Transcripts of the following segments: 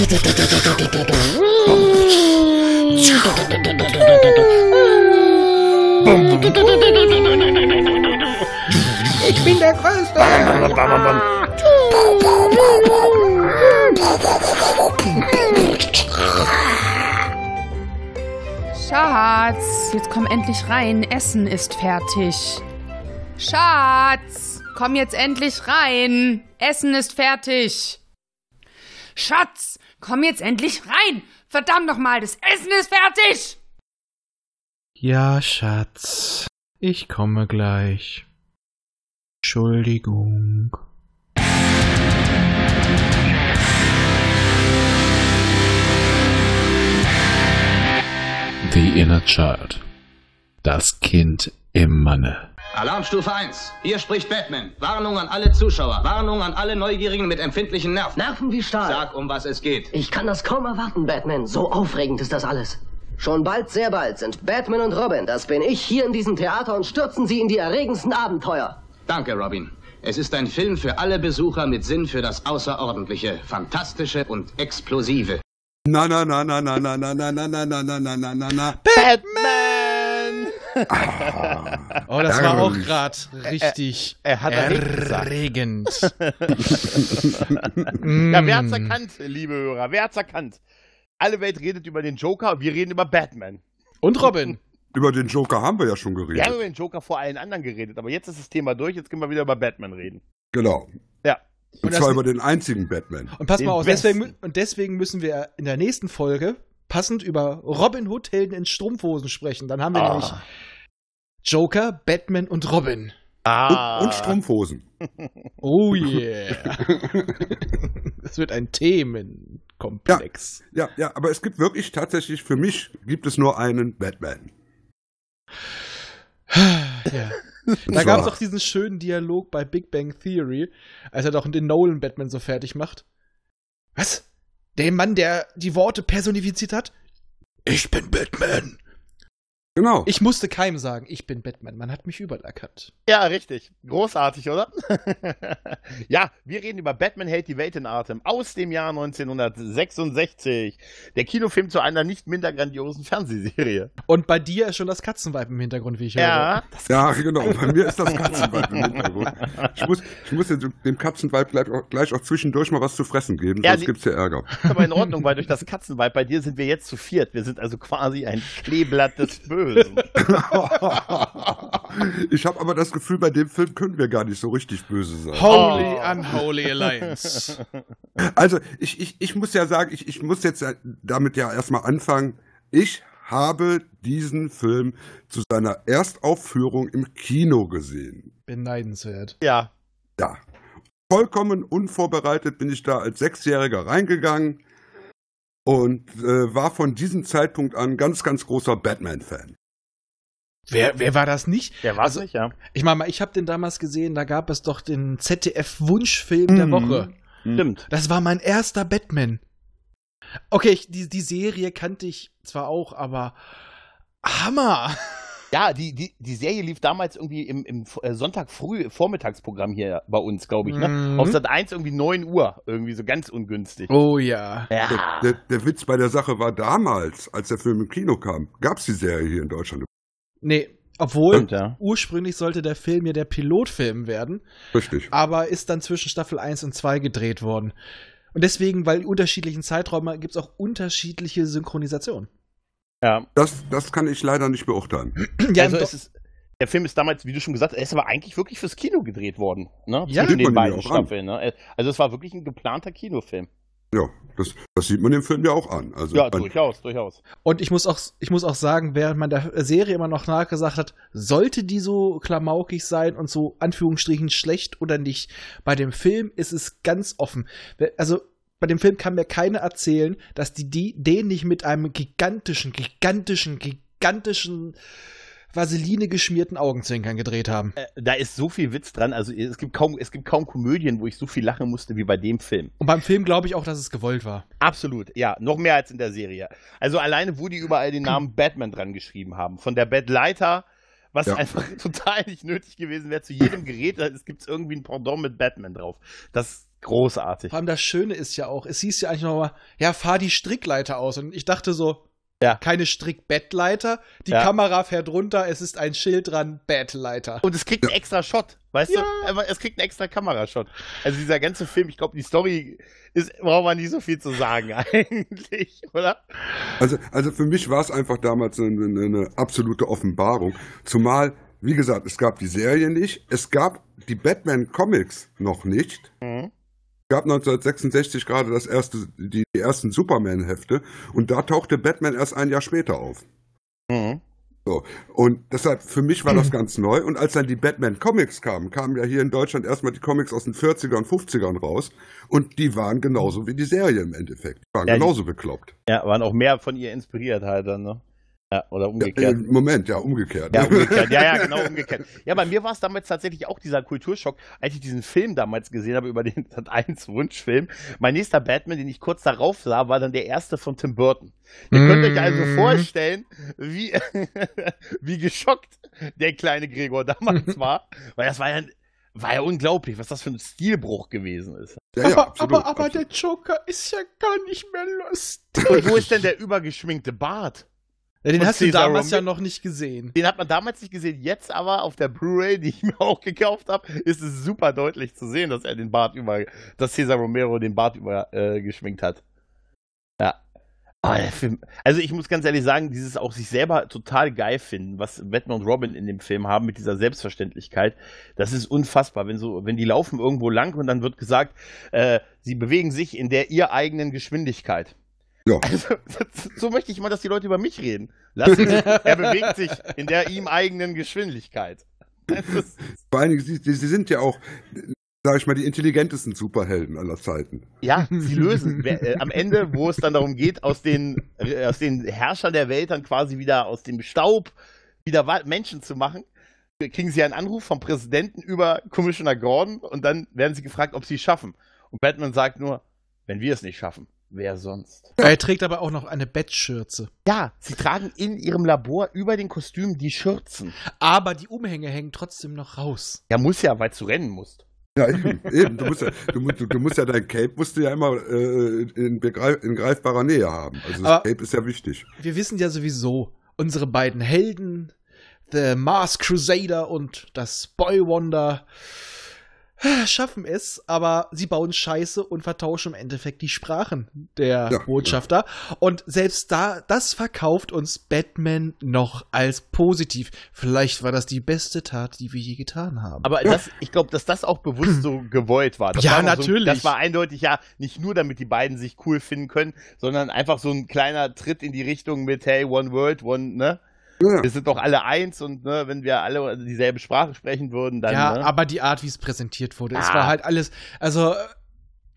Ich bin der Größte. Schatz, jetzt komm endlich rein. Essen ist fertig. Schatz, komm jetzt endlich rein. Essen ist fertig. Schatz, komm jetzt endlich rein. Verdammt nochmal, das Essen ist fertig. Ja, Schatz. Ich komme gleich. Entschuldigung. The Inner Child. Das Kind im Manne. Alarmstufe 1. Hier spricht Batman. Warnung an alle Zuschauer. Warnung an alle Neugierigen mit empfindlichen Nerven. Nerven wie Stahl. Sag, um was es geht. Ich kann das kaum erwarten, Batman. So aufregend ist das alles. Schon bald, sehr bald sind Batman und Robin, das bin ich, hier in diesem Theater und stürzen sie in die erregendsten Abenteuer. Danke, Robin. Es ist ein Film für alle Besucher mit Sinn für das Außerordentliche, Fantastische und Explosive. Na, na, na, na, na, na, na, na, na, na, na, na, na, na, na, na. Batman! Oh, das war auch gerade richtig er, er hat erregend. ja, wer hat's erkannt, liebe Hörer? Wer hat's erkannt? Alle Welt redet über den Joker, wir reden über Batman. Und Robin. Über den Joker haben wir ja schon geredet. Wir haben über den Joker vor allen anderen geredet, aber jetzt ist das Thema durch, jetzt können wir wieder über Batman reden. Genau. Ja. Und, und zwar über den einzigen Batman. Und pass mal auf, deswegen, und deswegen müssen wir in der nächsten Folge passend über Robin Hood Helden in Strumpfhosen sprechen. Dann haben wir ah. nämlich Joker, Batman und Robin. Ah. Und, und Strumpfhosen. Oh yeah. das wird ein Themenkomplex. Ja, ja, ja, aber es gibt wirklich tatsächlich, für mich gibt es nur einen Batman. ja. Da gab es auch diesen schönen Dialog bei Big Bang Theory, als er doch den Nolan Batman so fertig macht. Was? Der Mann, der die Worte personifiziert hat? Ich bin Batman. Genau. Ich musste keinem sagen, ich bin Batman. Man hat mich überall erkannt. Ja, richtig. Großartig, oder? ja, wir reden über Batman hält die Welt in Atem aus dem Jahr 1966. Der Kinofilm zu einer nicht minder grandiosen Fernsehserie. Und bei dir ist schon das Katzenweib im Hintergrund, wie ich ja, höre. Ja, genau. Bei mir ist das Katzenweib im Hintergrund. Ich muss, ich muss dem Katzenweib gleich auch, gleich auch zwischendurch mal was zu fressen geben, ja, sonst gibt es ja Ärger. Aber in Ordnung, weil durch das Katzenweib bei dir sind wir jetzt zu viert. Wir sind also quasi ein Kleeblatt des Bösen. ich habe aber das Gefühl, bei dem Film können wir gar nicht so richtig böse sein. Holy oh. Unholy Alliance. Also, ich, ich, ich muss ja sagen, ich, ich muss jetzt damit ja erstmal anfangen. Ich habe diesen Film zu seiner Erstaufführung im Kino gesehen. Beneidenswert. Ja. Ja. Vollkommen unvorbereitet bin ich da als Sechsjähriger reingegangen und äh, war von diesem Zeitpunkt an ganz, ganz großer Batman-Fan. Wer, wer war das nicht? Wer war also, nicht, ja. Ich meine, ich habe den damals gesehen, da gab es doch den ZDF-Wunschfilm mhm. der Woche. Stimmt. Das war mein erster Batman. Okay, ich, die, die Serie kannte ich zwar auch, aber Hammer! Ja, die, die, die Serie lief damals irgendwie im, im äh, Sonntag früh Vormittagsprogramm hier bei uns, glaube ich, ne? Mhm. Auf Sat 1 irgendwie 9 Uhr, irgendwie so ganz ungünstig. Oh ja. ja. Der, der, der, Witz bei der Sache war damals, als der Film im Kino kam, gab es die Serie hier in Deutschland. Nee, obwohl Stimmt, ja. ursprünglich sollte der Film ja der Pilotfilm werden. Richtig. Aber ist dann zwischen Staffel 1 und 2 gedreht worden. Und deswegen, weil unterschiedlichen Zeiträumen gibt es auch unterschiedliche Synchronisationen. Ja. Das, das kann ich leider nicht beurteilen. ja, also es ist, der Film ist damals, wie du schon gesagt hast, er ist aber eigentlich wirklich fürs Kino gedreht worden. Ne? Ja, Zwischen den beiden Staffeln. Ne? Also es war wirklich ein geplanter Kinofilm. Ja, das, das, sieht man dem Film ja auch an. Also, ja, durchaus, durchaus. Und ich muss, auch, ich muss auch sagen, während man der Serie immer noch nachgesagt hat, sollte die so klamaukig sein und so Anführungsstrichen schlecht oder nicht, bei dem Film ist es ganz offen. Also bei dem Film kann mir keiner erzählen, dass die, die den nicht mit einem gigantischen, gigantischen, gigantischen Vaseline geschmierten Augenzwinkern gedreht haben. Äh, da ist so viel Witz dran. Also es gibt kaum, es gibt kaum Komödien, wo ich so viel lachen musste wie bei dem Film. Und beim Film glaube ich auch, dass es gewollt war. Absolut, ja, noch mehr als in der Serie. Also alleine, wo die überall den Namen Batman dran geschrieben haben, von der Batleiter was ja. einfach total nicht nötig gewesen wäre. Zu jedem Gerät es gibt irgendwie ein Pendant mit Batman drauf. Das Großartig. Vor allem das Schöne ist ja auch, es hieß ja eigentlich nochmal, ja, fahr die Strickleiter aus. Und ich dachte so, Ja. keine Strickbettleiter, die Ja. Kamera fährt runter, es ist ein Schild dran, Bettleiter. Und es kriegt einen extra Shot, weißt Ja. du? Aber Es kriegt einen extra Kamerashot. Also dieser ganze Film, ich glaube, die Story ist, braucht man nicht so viel zu sagen eigentlich, oder? Also, also für mich war es einfach damals eine, eine, eine absolute Offenbarung. Zumal, wie gesagt, es gab die Serie nicht, es gab die Batman-Comics noch nicht. Mhm. Es gab 1966 gerade das erste, die, die ersten Superman-Hefte und da tauchte Batman erst ein Jahr später auf. Mhm. So. Und deshalb, für mich war das ganz neu. Und als dann die Batman-Comics kamen, kamen ja hier in Deutschland erstmal die Comics aus den 40er und 50ern raus. Und die waren genauso wie die Serie im Endeffekt. Die waren Ja, genauso bekloppt. Ja, waren auch mehr von ihr inspiriert halt dann, ne? Ja, oder Ja, umgekehrt. Im Moment, ja, umgekehrt. Ja, umgekehrt. Ja, ja, genau umgekehrt. Ja, bei mir war es damals tatsächlich auch dieser Kulturschock, als ich diesen Film damals gesehen habe über den Sat 1 Wunschfilm. Mein nächster Batman, den ich kurz darauf sah, war dann der erste von Tim Burton. Ihr könnt euch also Mm. vorstellen, wie, wie geschockt der kleine Gregor damals war, weil das war ja, war ja unglaublich, was das für ein Stilbruch gewesen ist. Ja, ja, aber, absolut, aber, aber der absolut. Joker ist ja gar nicht mehr lustig. Und wo ist denn der übergeschminkte Bart? Ja, den Und hast du Cesar damals ja noch nicht gesehen. Den hat man damals nicht gesehen, jetzt aber auf der Blu-ray, die ich mir auch gekauft habe, ist es super deutlich zu sehen, dass er den Bart über, dass Cesar Romero den Bart über äh, geschminkt hat. Ja. Der Film, also ich muss ganz ehrlich sagen, dieses auch sich selber total geil finden, was Batman und Robin in dem Film haben mit dieser Selbstverständlichkeit, das ist unfassbar. Wenn so, wenn die laufen irgendwo lang und dann wird gesagt, äh, sie bewegen sich in der ihr eigenen Geschwindigkeit. Ja. Also, so möchte ich mal, dass die Leute über mich reden. Lass mich, er bewegt sich in der ihm eigenen Geschwindigkeit. Vor allen Dingen, sie, sie sind ja auch, sag ich mal, die intelligentesten Superhelden aller Zeiten. ja, sie lösen äh, am Ende, wo es dann darum geht, aus den, äh, aus den Herrschern der Welt dann quasi wieder aus dem Staub wieder Menschen zu machen, kriegen sie einen Anruf vom Präsidenten über Commissioner Gordon und dann werden sie gefragt, ob sie es schaffen. Und Batman sagt nur, wenn wir es nicht schaffen, wer sonst? Er trägt aber auch noch eine Bettschürze. Ja, sie tragen in ihrem Labor über den Kostüm die Schürzen. Aber die Umhänge hängen trotzdem noch raus. Ja, muss ja, weil du rennen musst. Ja, eben, eben. Du musst ja, du, musst- du, du musst ja dein Cape musst du ja immer äh, in, in greifbarer Nähe haben. Also das Aber- Cape ist ja wichtig. Wir wissen ja sowieso, unsere beiden Helden, The Mars Crusader und das Boy Wonder, schaffen es, aber sie bauen Scheiße und vertauschen im Endeffekt die Sprachen der Ja, Botschafter. Und selbst da, das verkauft uns Batman noch als positiv. Vielleicht war das die beste Tat, die wir je getan haben. Aber das, ich glaube, dass das auch bewusst so gewollt war. Das Ja, war natürlich. So, das war eindeutig ja nicht nur, damit die beiden sich cool finden können, sondern einfach so ein kleiner Tritt in die Richtung mit, hey, One World, One, ne? Ja. Wir sind doch alle eins und ne, wenn wir alle dieselbe Sprache sprechen würden, dann. ja, ne? aber die Art, wie es präsentiert wurde, es Ah. war halt alles, also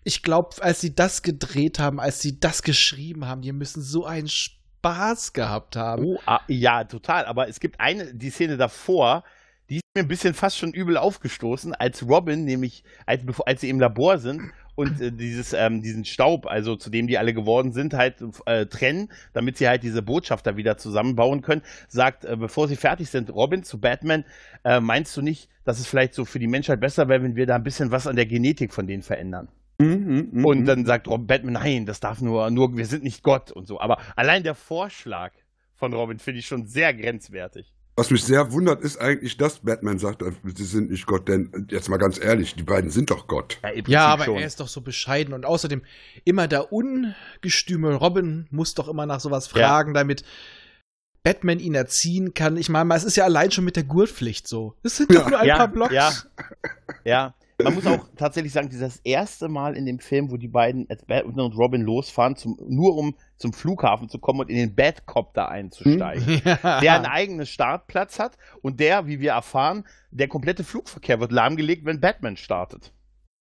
ich glaube, als sie das gedreht haben, als sie das geschrieben haben, die müssen so einen Spaß gehabt haben. Oh, ah, ja, total. Aber es gibt eine, die Szene davor, die ist mir ein bisschen fast schon übel aufgestoßen, als Robin, nämlich als, als sie im Labor sind und äh, dieses, ähm, diesen Staub, also zu dem die alle geworden sind, halt äh, trennen, damit sie halt diese Botschafter wieder zusammenbauen können, sagt, äh, bevor sie fertig sind, Robin zu Batman, äh, meinst du nicht, dass es vielleicht so für die Menschheit besser wäre, wenn wir da ein bisschen was an der Genetik von denen verändern? Mhm, mhm, Und mhm. dann sagt Robin Batman, nein, das darf nur, nur, wir sind nicht Gott und so. Aber allein der Vorschlag von Robin finde ich schon sehr grenzwertig. Was mich sehr wundert, ist eigentlich, dass Batman sagt, äh, sie sind nicht Gott, denn äh, jetzt mal ganz ehrlich, die beiden sind doch Gott. Ja, Prinzip aber schon. er ist doch so bescheiden und außerdem immer der ungestüme Robin muss doch immer nach sowas Ja. fragen, damit Batman ihn erziehen kann. Ich meine, es ist ja allein schon mit der Gurtpflicht so. Es sind Ja. doch nur ein ja, paar Blocks. Ja, ja. Man muss auch tatsächlich sagen, dieses erste Mal in dem Film, wo die beiden als Batman und Robin losfahren, zum, nur um zum Flughafen zu kommen und in den Batcopter einzusteigen. Ja. Der einen eigenen Startplatz hat und der, wie wir erfahren, der komplette Flugverkehr wird lahmgelegt, wenn Batman startet.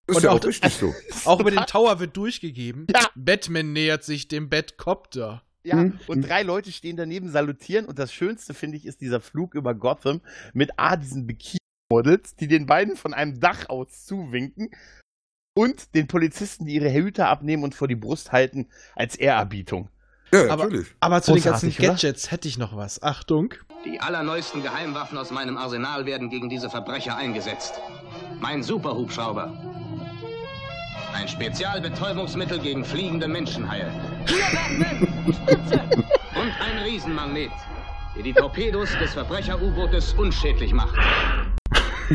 Ist Und ja auch richtig so. Auch über den Tower wird durchgegeben. Ja. Batman nähert sich dem Batcopter. Ja, Mhm. und drei Leute stehen daneben, salutieren und das Schönste, finde ich, ist dieser Flug über Gotham mit A, diesen Bikini-Models, die den beiden von einem Dach aus zuwinken und den Polizisten, die ihre Hüte abnehmen und vor die Brust halten, als Ehrerbietung. Ja, Aber- natürlich. Aber zu den ganzen oder? Gadgets hätte ich noch was. Achtung. Die allerneuesten Geheimwaffen aus meinem Arsenal werden gegen diese Verbrecher eingesetzt. Mein Superhubschrauber. Ein Spezialbetäubungsmittel gegen fliegende Menschenhaie. Und ein Riesenmagnet, der die Torpedos des Verbrecher-U-Bootes unschädlich macht.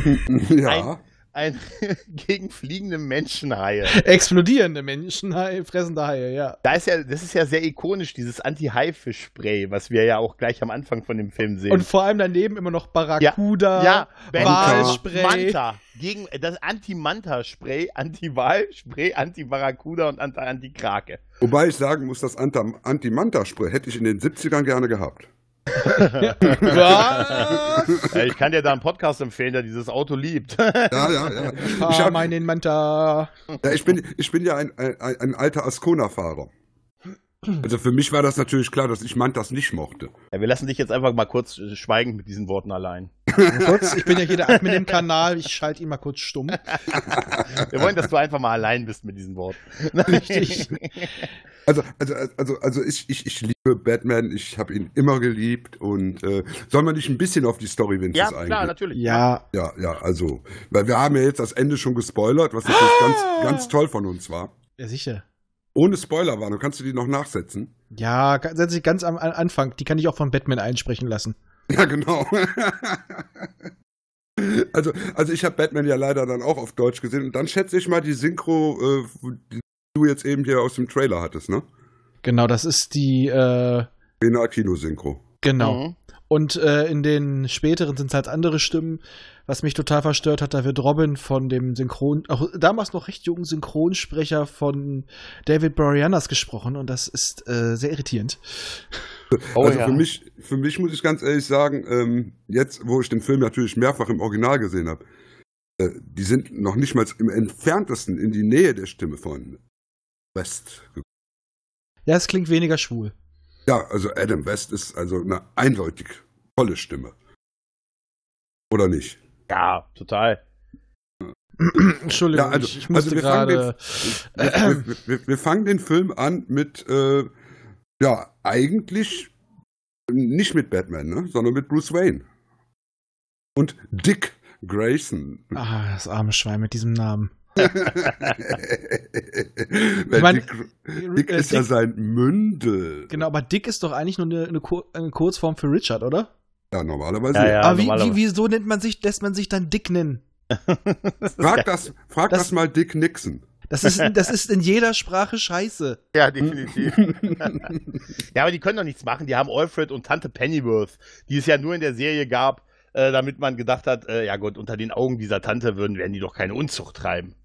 ja. Ein gegen fliegende Menschenhaie. Explodierende Menschen, Hai, fressende Haie, ja. Da ist ja, das ist ja sehr ikonisch, dieses Anti-Haifisch-Spray, was wir ja auch gleich am Anfang von dem Film sehen. Und vor allem daneben immer noch Barracuda, ja, Walspray. Manta. Gegen das Anti-Manta-Spray, Anti-Wal-Spray, Anti-Barracuda und Anti- Anti-Krake. Wobei ich sagen muss, das Anta- Anti-Manta-Spray hätte ich in den 70ern gerne gehabt. Was? Äh, Ich kann dir da einen Podcast empfehlen, der dieses Auto liebt. Ja, ja, ja. Ich, Fahr hab, meinen Manta. ja, ich, bin, ich bin ja ein, ein, ein alter Ascona-Fahrer. Also für mich war das natürlich klar, dass ich Mantas nicht mochte. Ja, wir lassen dich jetzt einfach mal kurz äh, schweigen mit diesen Worten allein. Kurz, ich bin ja hier der Admin im Kanal, ich schalte ihn mal kurz stumm. Wir wollen, dass du einfach mal allein bist mit diesen Worten. Richtig. Also, also, also, also ich, ich, ich liebe Batman, ich habe ihn immer geliebt und äh, soll man nicht ein bisschen auf die Story Ja, wenigstens klar, eingehen? natürlich. Ja, Ja, ja, also, weil wir haben ja jetzt das Ende schon gespoilert, was natürlich ganz, ganz toll von uns war. ja, sicher. Ohne Spoilerwarnung, kannst du die noch nachsetzen? Ja, ga- setz ich ganz am Anfang. Die kann ich auch von Batman einsprechen lassen. Ja, genau. also, also ich habe Batman ja leider dann auch auf Deutsch gesehen und dann schätze ich mal die Synchro, äh, die du jetzt eben hier aus dem Trailer hattest, ne? Genau, das ist die, äh, Original Kino-Synchro. genau. Mhm. Und äh, in den späteren sind es halt andere Stimmen. Was mich total verstört hat, da wird Robin von dem Synchron, auch damals noch recht jungen Synchronsprecher von David Boreanaz gesprochen und das ist äh, sehr irritierend. Oh, also ja. für mich, für mich muss ich ganz ehrlich sagen, ähm, jetzt, wo ich den Film natürlich mehrfach im Original gesehen habe, äh, die sind noch nicht mal im entferntesten in die Nähe der Stimme von West. gekommen. Ja, es klingt weniger schwul. Ja, also Adam West ist also eine eindeutig tolle Stimme. Oder nicht? Ja, total. Entschuldigung, Ja, also- ich, ich musste also wir fangen gerade. Wir, wir, wir, fangen den Film an mit, äh, ja, eigentlich nicht mit Batman, ne? sondern mit Bruce Wayne. Und Dick Grayson. Ah, das arme Schwein mit diesem Namen. Weil mein- Dick, Dick äh, ist ja Dick- sein Mündel. Genau, aber Dick ist doch eigentlich nur eine, eine, Kur eine Kurzform für Richard, oder? Ja, normalerweise. Ja, ja. aber wie, normalerweise. wie, wieso nennt man sich, lässt man sich dann Dick nennen? Frag, das, frag das, Das- mal Dick Nixon. Das ist, das ist in jeder Sprache scheiße. Ja, definitiv. ja, aber die können doch nichts machen. Die haben Alfred und Tante Pennyworth, die es ja nur in der Serie gab, äh, damit man gedacht hat, äh, ja gut, unter den Augen dieser Tante würden, werden die doch keine Unzucht treiben.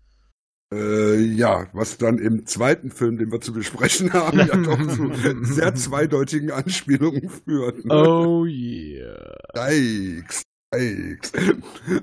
Äh, ja, was dann im zweiten Film, den wir zu besprechen haben, ja doch zu sehr zweideutigen Anspielungen führt. ne? Oh yeah. Yikes. Yikes.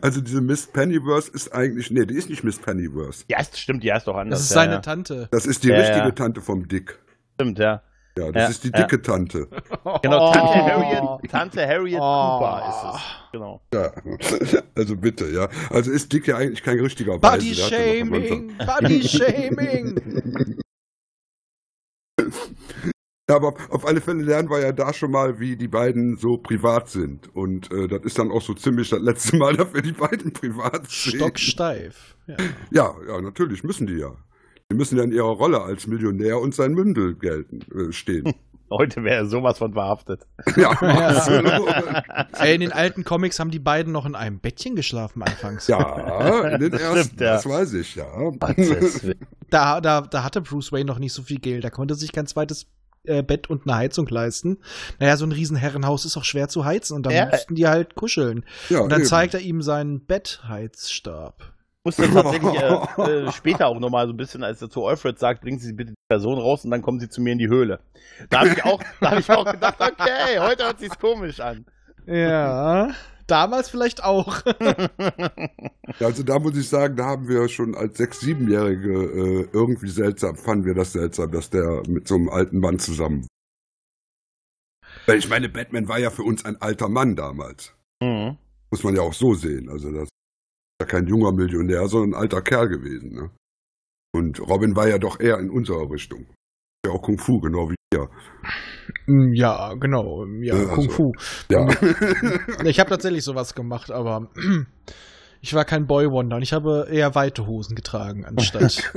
Also diese Miss Pennyworth ist eigentlich, nee, die ist nicht Miss Pennyworth. Ja, es stimmt, die heißt doch anders. Das ist seine ja. Tante. Das ist die Ja, richtige ja. Tante vom Dick. Stimmt, ja. Ja, das Ja, ist die ja. dicke Tante. Genau, Tante Oh. Harriet, Tante Harriet Oh. Cooper ist es. Genau. Ja, also bitte, ja. Also ist Dick ja eigentlich kein richtiger Body Weise. ja Shaming! Body Shaming! Ja, aber auf alle Fälle lernen wir ja da schon mal, wie die beiden so privat sind. Und äh, das ist dann auch so ziemlich das letzte Mal, dass wir die beiden privat sehen. Stocksteif. Ja. Ja, ja, natürlich müssen die ja. Die müssen ja in ihrer Rolle als Millionär und sein Mündel gelten, äh, stehen. Heute wäre er sowas von verhaftet. ja, Ja. Ey, in den alten Comics haben die beiden noch in einem Bettchen geschlafen anfangs. Ja, in den ersten, Stimmt, ja. das weiß ich, ja. Da, da, da hatte Bruce Wayne noch nicht so viel Geld. Da konnte sich kein zweites äh, Bett und eine Heizung leisten. Naja, so ein Riesenherrenhaus ist auch schwer zu heizen und dann Ja. mussten die halt kuscheln. ja Und dann eben. zeigt er ihm seinen Bettheizstab. Musste tatsächlich äh, äh, später auch nochmal so ein bisschen, als er zu Alfred sagt, bringen Sie bitte die Person raus und dann kommen Sie zu mir in die Höhle. Da habe ich auch, da habe ich auch gedacht, okay, heute hört sich's komisch an. Ja, damals vielleicht auch. Ja, Also da muss ich sagen, da haben wir schon als sechs, siebenjährige äh, irgendwie seltsam, fanden wir das seltsam, dass der mit so einem alten Mann zusammen. Weil ich meine, Batman war ja für uns ein alter Mann damals. Mhm. Muss man ja auch so sehen. Also das kein junger Millionär, sondern ein alter Kerl gewesen. Ne? Und Robin war ja doch eher in unserer Richtung. Ja auch Kung Fu, genau wie wir. Mm, ja, genau. Ja, Ja, Kung also- Fu. Ja. Ich habe tatsächlich sowas gemacht, aber Ich war kein Boy Wonder und ich habe eher weite Hosen getragen, anstatt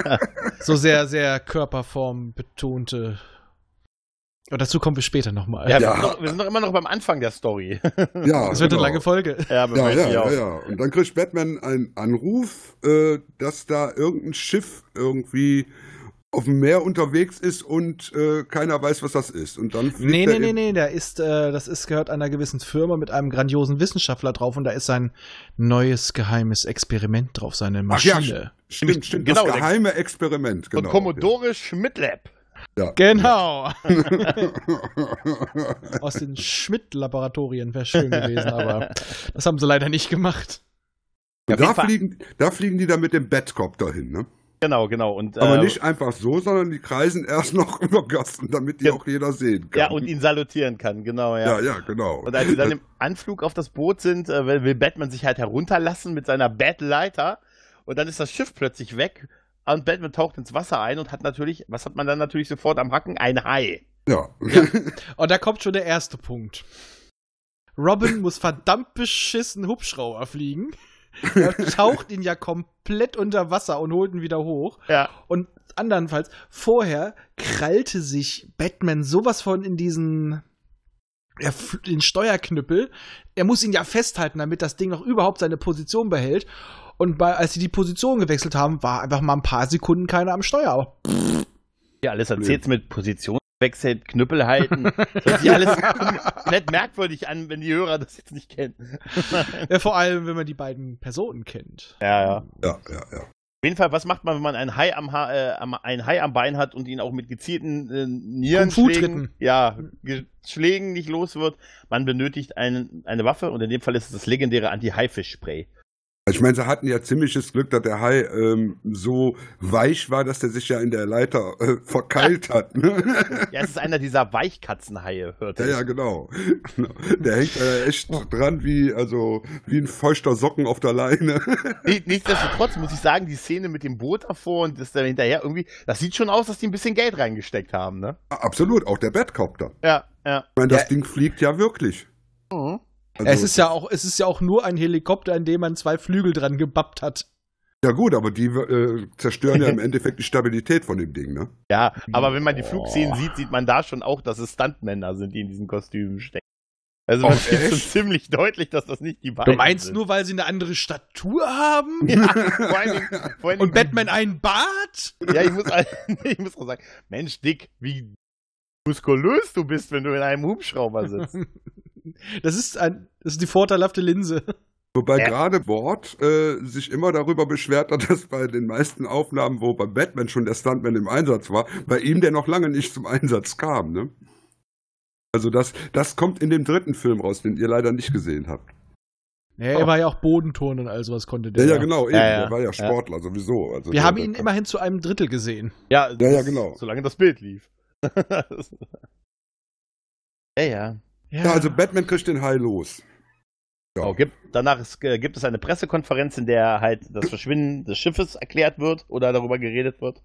so sehr, sehr Körperform Aber dazu kommen wir später nochmal. Ja, Ja. Wir, sind noch, wir sind noch immer noch beim Anfang der Story. Ja, Das wird genau. eine lange Folge. ja, Ja, ja, ja, auch. ja. Und dann kriegt Batman einen Anruf, äh, dass da irgendein Schiff irgendwie auf dem Meer unterwegs ist und äh, keiner weiß, was das ist. Und dann Nee, nee, nee, nee, der ist, äh, das ist, gehört einer gewissen Firma mit einem grandiosen Wissenschaftler drauf und da ist sein neues geheimes Experiment drauf, seine Ach ja, Maschine. Stimmt, stimmt. Genau, das geheime Experiment. Genau. Und Commodore Schmidtlab. Ja. Genau. Aus den Schmidt-Laboratorien wäre schön gewesen, aber das haben sie leider nicht gemacht. Jeden da fliegen, da fliegen die dann mit dem Batcopter hin, ne? Genau, genau. Und, Aber äh, nicht einfach so, sondern die kreisen erst noch über Gassen, damit die Ja. auch jeder sehen kann. Ja, und ihn salutieren kann, genau, ja. ja, ja, genau. Und als sie dann im Anflug auf das Boot sind, äh, will will Batman sich halt herunterlassen mit seiner Batleiter. Und dann ist das Schiff plötzlich weg. Und Batman taucht ins Wasser ein und hat natürlich, was hat man dann natürlich sofort am Hacken? Ein Hai. ja. Und da kommt schon der erste Punkt. Robin muss verdammt beschissen Hubschrauber fliegen. Er taucht ihn ja komplett unter Wasser und holt ihn wieder hoch. Ja. Und andernfalls, vorher krallte sich Batman sowas von in diesen er, den Steuerknüppel. Er muss ihn ja festhalten, damit das Ding noch überhaupt seine Position behält. Und bei, als sie die Position gewechselt haben, war einfach mal ein paar Sekunden keiner am Steuer. Aber Ja, alles erzählt mit Positionswechsel, Knüppel halten. Das hört sich alles komplett merkwürdig an, wenn die Hörer das jetzt nicht kennen. ja, vor allem, wenn man die beiden Personen kennt. Ja, ja. ja, ja, ja. Auf jeden Fall, was macht man, wenn man ein Hai am, ha äh, ein Hai am Bein hat und ihn auch mit gezielten äh, Nierenschlägen, ja, Ge- Schlägen nicht los wird? Man benötigt ein, eine Waffe und in dem Fall ist es das legendäre Anti-Haifisch-Spray. Ich meine, sie hatten ja ziemliches Glück, dass der Hai ähm, so weich war, dass der sich ja in der Leiter äh, verkeilt hat. Ne? Ja, es ist einer dieser Weichkatzenhaie, hört Ja, ja, genau. Der hängt äh, echt dran wie, also, wie ein feuchter Socken auf der Leine. Nicht- Nichtsdestotrotz muss ich sagen, die Szene mit dem Boot davor und das da hinterher irgendwie, das sieht schon aus, dass die ein bisschen Geld reingesteckt haben, ne? Absolut, auch der Batcopter. Ja, ja. Ich meine, das Ja. Ding fliegt ja wirklich. Mhm. Also, es ist ja auch, es ist ja auch nur ein Helikopter, an dem man zwei Flügel dran gebappt hat. ja gut, aber die äh, zerstören ja im Endeffekt die Stabilität von dem Ding, ne? Ja, aber wenn man die Flugszenen sieht, sieht man da schon auch, dass es Stuntmänner sind, die in diesen Kostümen stecken. Also man Oh, sieht schon ziemlich deutlich, dass das nicht die beiden Du meinst sind. nur, weil sie eine andere Statur haben? Ja, vor Dingen, vor allen Und Batman einen Bart? Ja, ich muss, ich muss auch sagen, Mensch, Dick, wie muskulös du bist, wenn du in einem Hubschrauber sitzt. Das ist ein, das ist die vorteilhafte Linse. Wobei Äh. gerade Ward äh, sich immer darüber beschwert hat, dass bei den meisten Aufnahmen, wo bei Batman schon der Stuntman im Einsatz war, bei ihm der noch lange nicht zum Einsatz kam, ne? Also das, das kommt in dem dritten Film raus, den ihr leider nicht gesehen habt. Ja, er war ja auch Bodenturnen und all sowas konnte der. Ja, ja, genau, eben. Ja, ja. Der war ja Sportler sowieso. Also Wir der, haben ihn kann- immerhin zu einem Drittel gesehen. Ja, Ja, ja, genau. Solange das Bild lief. ja, ja. Ja, also Batman kriegt den Hai los. Ja. Oh, gibt, danach ist, äh, gibt es eine Pressekonferenz, in der halt das Verschwinden des Schiffes erklärt wird oder darüber geredet wird.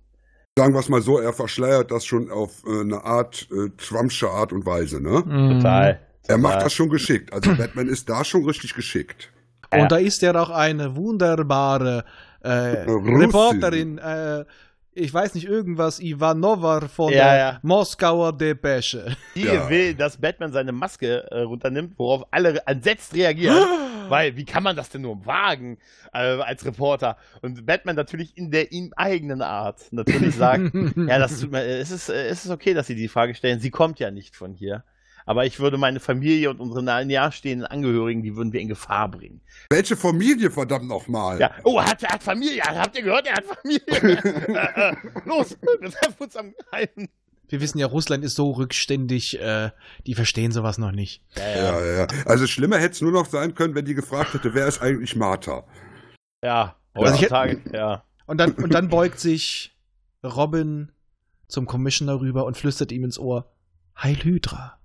Sagen wir es mal so, er verschleiert das schon auf äh, eine Art, äh, Trumpsche Art und Weise, ne? Mhm. Total. Er macht das schon geschickt. Also Batman ist da schon richtig geschickt. Und Ja. da ist ja auch eine wunderbare äh. Reporterin, äh, ich weiß nicht, irgendwas, Ivanova von Ja, der ja. Moskauer Depesche. Die Ja. will, dass Batman seine Maske äh, runternimmt, worauf alle entsetzt reagieren. weil, wie kann man das denn nur wagen äh, als Reporter? Und Batman natürlich in der ihm eigenen Art natürlich sagt, ja, das tut mir, es ist, äh, es ist okay, dass Sie die Frage stellen. Sie kommt ja nicht von hier. Aber ich würde meine Familie und unsere nahestehenden Angehörigen, die würden wir in Gefahr bringen. Welche Familie, verdammt nochmal? Ja, oh, er hat, er hat Familie. Habt ihr gehört? Er hat Familie. äh, äh, los, wir treffen uns am Geheimen. Wir wissen ja, Russland ist so rückständig, äh, die verstehen sowas noch nicht. Ja, ja, ja. Also schlimmer hätte es nur noch sein können, wenn die gefragt hätte, wer ist eigentlich Martha? Ja, Also ich hätte- heutzutage, ja. Und dann, und dann beugt sich Robin zum Commissioner rüber und flüstert ihm ins Ohr, Heil Hydra.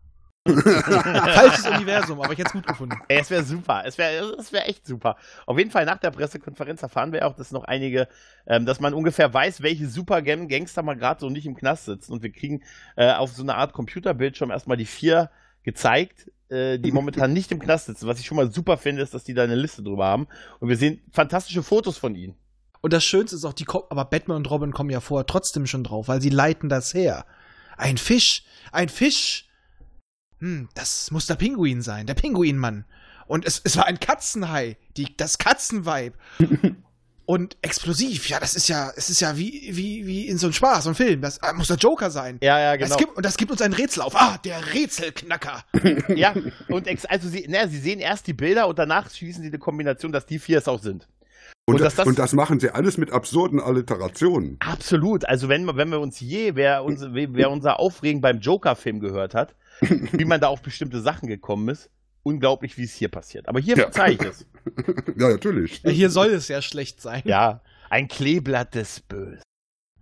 Falsches Universum, aber ich hätte es gut gefunden. Ey, es wäre super. Es wäre es wär echt super. Auf jeden Fall nach der Pressekonferenz erfahren wir auch, dass noch einige, ähm, dass man ungefähr weiß, welche super Gang- Gangster mal gerade so nicht im Knast sitzen. Und wir kriegen äh, auf so eine Art Computerbildschirm erstmal die vier gezeigt, äh, die momentan nicht im Knast sitzen. Was ich schon mal super finde, ist, dass die da eine Liste drüber haben. Und wir sehen fantastische Fotos von ihnen. Und das Schönste ist auch, die kommen, aber Batman und Robin kommen ja vorher trotzdem schon drauf, weil sie leiten das her. Ein Fisch, ein Fisch. Hm, das muss der Pinguin sein, der Pinguinmann. Und es, es war ein Katzenhai, die, das Katzenweib. und explosiv, ja, das ist ja, es ist ja wie, wie, wie in so einem Spaß, so einem Film. Das äh, muss der Joker sein. Ja, ja, genau. Das gibt, und das gibt uns ein Rätsel auf. Ah, der Rätselknacker. ja, und ex also sie, na, sie sehen erst die Bilder und danach schließen sie eine Kombination, dass die vier es auch sind. Und, Und das, das- und das machen sie alles mit absurden Alliterationen. Absolut. Also wenn, wenn wir uns je, wer, uns, wer unser Aufregen beim Joker-Film gehört hat, wie man da auf bestimmte Sachen gekommen ist, unglaublich, wie es hier passiert. Aber hier Ja. zeige ich es. ja, natürlich. Hier soll es ja schlecht sein. Ja, ein Kleeblatt des Bösen.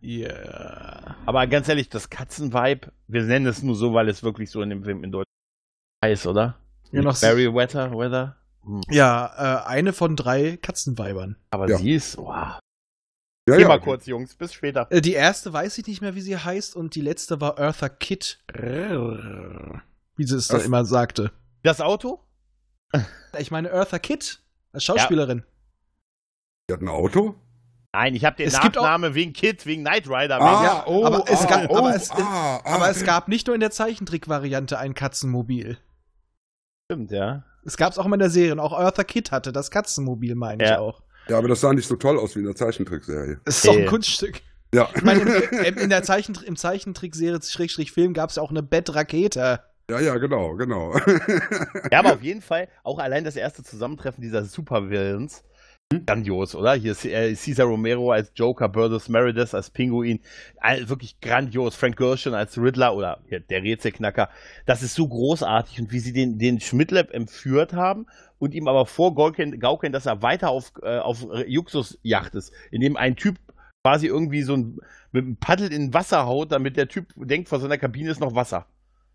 Ja. Aber ganz ehrlich, das Katzenvibe, wir nennen es nur so, weil es wirklich so in dem Film in Deutschland heißt, oder? Ja, noch Barry Weather, Weather. Hm. Ja, äh, eine von drei Katzenweibern. Aber Ja. sie ist, wow. Ja, Geh ja. mal kurz, Jungs, bis später. Äh, die erste weiß ich nicht mehr, wie sie heißt, und die letzte war Eartha Kitt. Wie sie es dann immer sagte. Das Auto? Ich meine Eartha Kitt als Schauspielerin. Die hat ein Auto? Nein, ich habe den Es Nachname wegen Kid, wegen Knight Rider. Ah, Ja, oh, aber es ah, gab- oh, aber es- ah, ah. Aber es gab nicht nur in der Zeichentrickvariante ein Katzenmobil. stimmt, ja. Es gab es auch immer in der Serie. Und auch Eartha Kitt hatte das Katzenmobil, meine ich Ja. auch. Ja, aber das sah nicht so toll aus wie in der Zeichentrickserie. Es ist auch ein. Kunststück. Ja. Ich meine, in, in der Zeichentr im Zeichentrickserie Schrägstrich Film gab es ja auch eine Bettrakete. Ja, ja, genau, genau. Ja, aber auf jeden Fall auch allein das erste Zusammentreffen dieser Supervillains. Grandios, oder? Hier ist äh, Cesar Romero als Joker, Burgess Meredith als Pinguin. All, wirklich grandios. Frank Gershon als Riddler oder hier, der Rätselknacker. Das ist so großartig. Und wie sie den, den Schmidtlab entführt haben und ihm aber vorgaukeln, gaukeln, dass er weiter auf, äh, auf Juxusjacht ist, indem ein Typ quasi irgendwie so ein, mit einem Paddel in Wasser haut, damit der Typ denkt, vor seiner Kabine ist noch Wasser.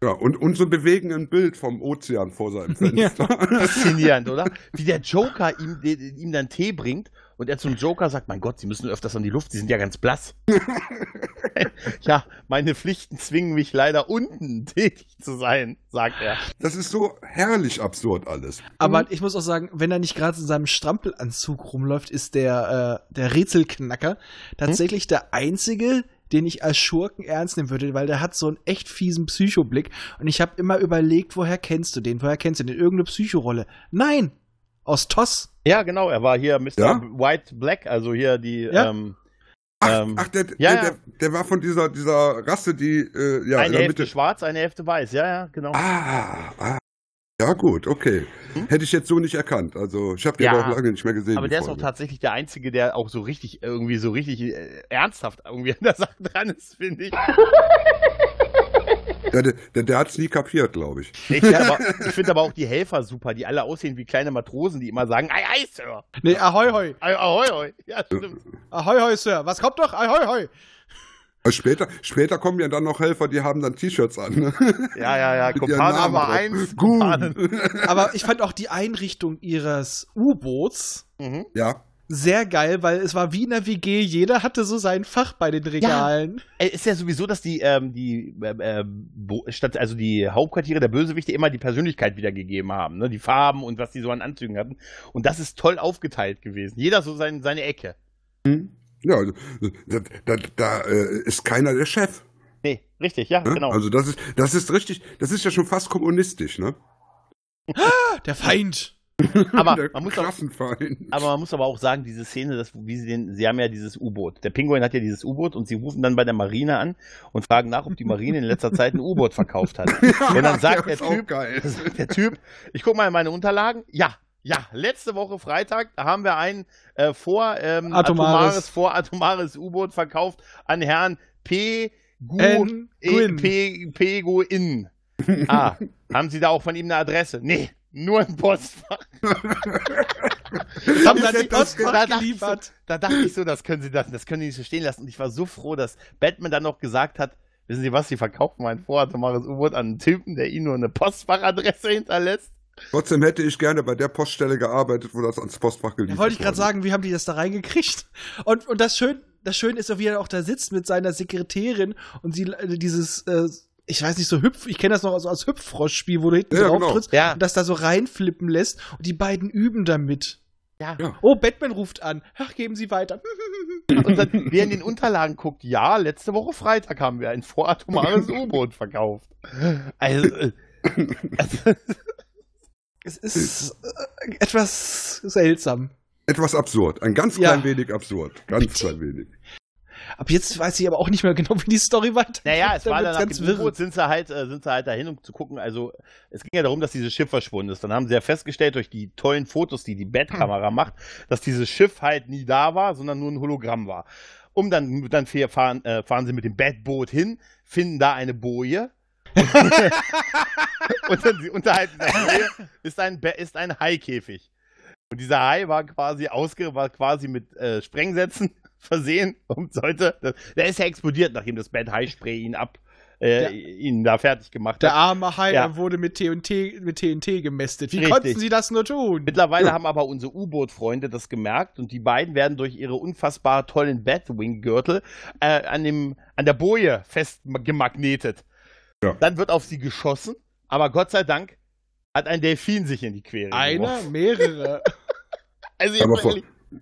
Ja, und, und so bewegen ein Bild vom Ozean vor seinem Fenster. Faszinierend, oder? Wie der Joker ihm, ihm dann Tee bringt und er zum Joker sagt, mein Gott, Sie müssen öfters an die Luft, Sie sind ja ganz blass. ja, meine Pflichten zwingen mich leider unten tätig zu sein, sagt er. Das ist so herrlich absurd alles. Aber ich muss auch sagen, wenn er nicht gerade in seinem Strampelanzug rumläuft, ist der, äh, der Rätselknacker tatsächlich der einzige, den ich als Schurken ernst nehmen würde, weil der hat so einen echt fiesen Psychoblick. Und ich habe immer überlegt, woher kennst du den? Woher kennst du den? Irgendeine Psychorolle. Nein! Aus Toss. Ja, genau, er war hier Mr. Ja? White Black, also hier die, Ja. ähm, Ach, Ähm, ach der, ja, der, der, der war von dieser, dieser Rasse, die äh, ja, eine in der Hälfte Mitte. schwarz, eine Hälfte weiß, ja, ja, genau. Ah, ah. Ja, gut, okay. Hätte ich jetzt so nicht erkannt. Also, ich habe den Hm? Ja. auch lange nicht mehr gesehen. Aber der ist auch Folge. tatsächlich der Einzige, der auch so richtig, irgendwie so richtig äh, ernsthaft irgendwie an der Sache dran ist, finde ich. Ja, der, der, der hat's nie kapiert, glaube ich. Ich finde aber, ich find aber auch die Helfer super, die alle aussehen wie kleine Matrosen, die immer sagen, ei, ei, Sir. Nee, ahoi hoi. Ahoi, ahoi. Ja, stimmt. Ahoi hoi, Sir. Was kommt doch? Ahoi hoi. Später, später kommen ja dann noch Helfer, die haben dann T-Shirts an. Ne? Ja, ja, ja, Kumpan Nummer. 1. Gut. Aber ich fand auch die Einrichtung ihres U-Boots Mhm. Ja, sehr geil, weil es war wie in der WG. Jeder hatte so sein Fach bei den Regalen. Äh, Ist ja sowieso, dass die, ähm, die äh, statt, also die Hauptquartiere der Bösewichte immer die Persönlichkeit wiedergegeben haben, ne? Die Farben und was die so an Anzügen hatten. Und das ist toll aufgeteilt gewesen. Jeder so sein, seine Ecke. Ja, also, da, da, da äh, ist keiner der Chef. Nee, richtig, ja, Ne? genau. Also das ist, das ist richtig, das ist ja schon fast kommunistisch, ne? Der Feind. aber der man muss auch, Klassenfeind. Aber man muss aber auch sagen, diese Szene, dass, wie sie den, sie haben ja dieses U-Boot. Der Pinguin hat ja dieses U-Boot und sie rufen dann bei der Marine an und fragen nach, ob die Marine in letzter Zeit ein U-Boot verkauft hat. Und dann sagt der Typ, sagt der Typ, ich guck mal in meine Unterlagen, ja, ja, letzte Woche Freitag haben wir ein äh, vor ähm, Atomares. vor atomares U-Boot verkauft an Herrn P. Gu, N. E. P. P. Gu In. Ah, haben Sie da auch von ihm eine Adresse? Nee, nur ein Postfach. Haben sie da Postfach dachte geliefert. So, da dachte ich so, das können sie das, das können die nicht so stehen lassen. Und ich war so froh, dass Batman dann noch gesagt hat, wissen Sie was, Sie verkaufen ein voratomares U-Boot an einen Typen, der Ihnen nur eine Postfachadresse hinterlässt. Trotzdem hätte ich gerne bei der Poststelle gearbeitet, wo das ans Postfach geliefert Ja, wollte ich gerade wurde. sagen, wie haben die das da reingekriegt? Und, und das Schön, das Schöne ist wie er auch da sitzt mit seiner Sekretärin und sie äh, dieses, äh, ich weiß nicht, so Hüpf, ich kenne das noch als, als Hüpffrosch-Spiel, wo du hinten Ja, drauf genau. trittst Ja. und das da so reinflippen lässt und die beiden üben damit. Ja. Ja. Oh, Batman ruft an. Ach, geben Sie weiter. Und dann, wer in den Unterlagen guckt, ja, letzte Woche Freitag haben wir ein voratomares U-Boot verkauft. Also, äh, also Es ist äh, etwas seltsam. Etwas absurd. Ein ganz Ja. klein wenig absurd. Ganz klein wenig. Ab jetzt weiß ich aber auch nicht mehr genau, wie die Story weitergeht. Naja, es war dann ganz wirr. Sind sie halt, äh, sind sie halt dahin, um zu gucken. Also, es ging ja darum, dass dieses Schiff verschwunden ist. Dann haben sie ja festgestellt, durch die tollen Fotos, die die Bat-Kamera macht, dass dieses Schiff halt nie da war, sondern nur ein Hologramm war. Um dann, dann fahren, äh, fahren sie mit dem Bat-Boot hin, finden da eine Boje. und dann unterhalb dieser Boje ist ein, ist ein Haikäfig. Und dieser Hai war quasi ausge, war quasi mit äh, Sprengsätzen versehen und sollte. Der ist ja explodiert, nachdem das Bad High Spray ihn ab, äh, Ja. ihn da fertig gemacht Der hat. arme Hai Ja. wurde mit TNT, mit TNT gemästet. Wie Richtig. konnten sie das nur tun? Mittlerweile Ja. haben aber unsere U-Boot-Freunde das gemerkt und die beiden werden durch ihre unfassbar tollen Batwing-Gürtel äh, an, dem, an der Boje fest gemagnetet. Ja. Dann wird auf sie geschossen, aber Gott sei Dank hat ein Delfin sich in die Quere Einer, geworfen. mehrere. Also ich Aber, vor,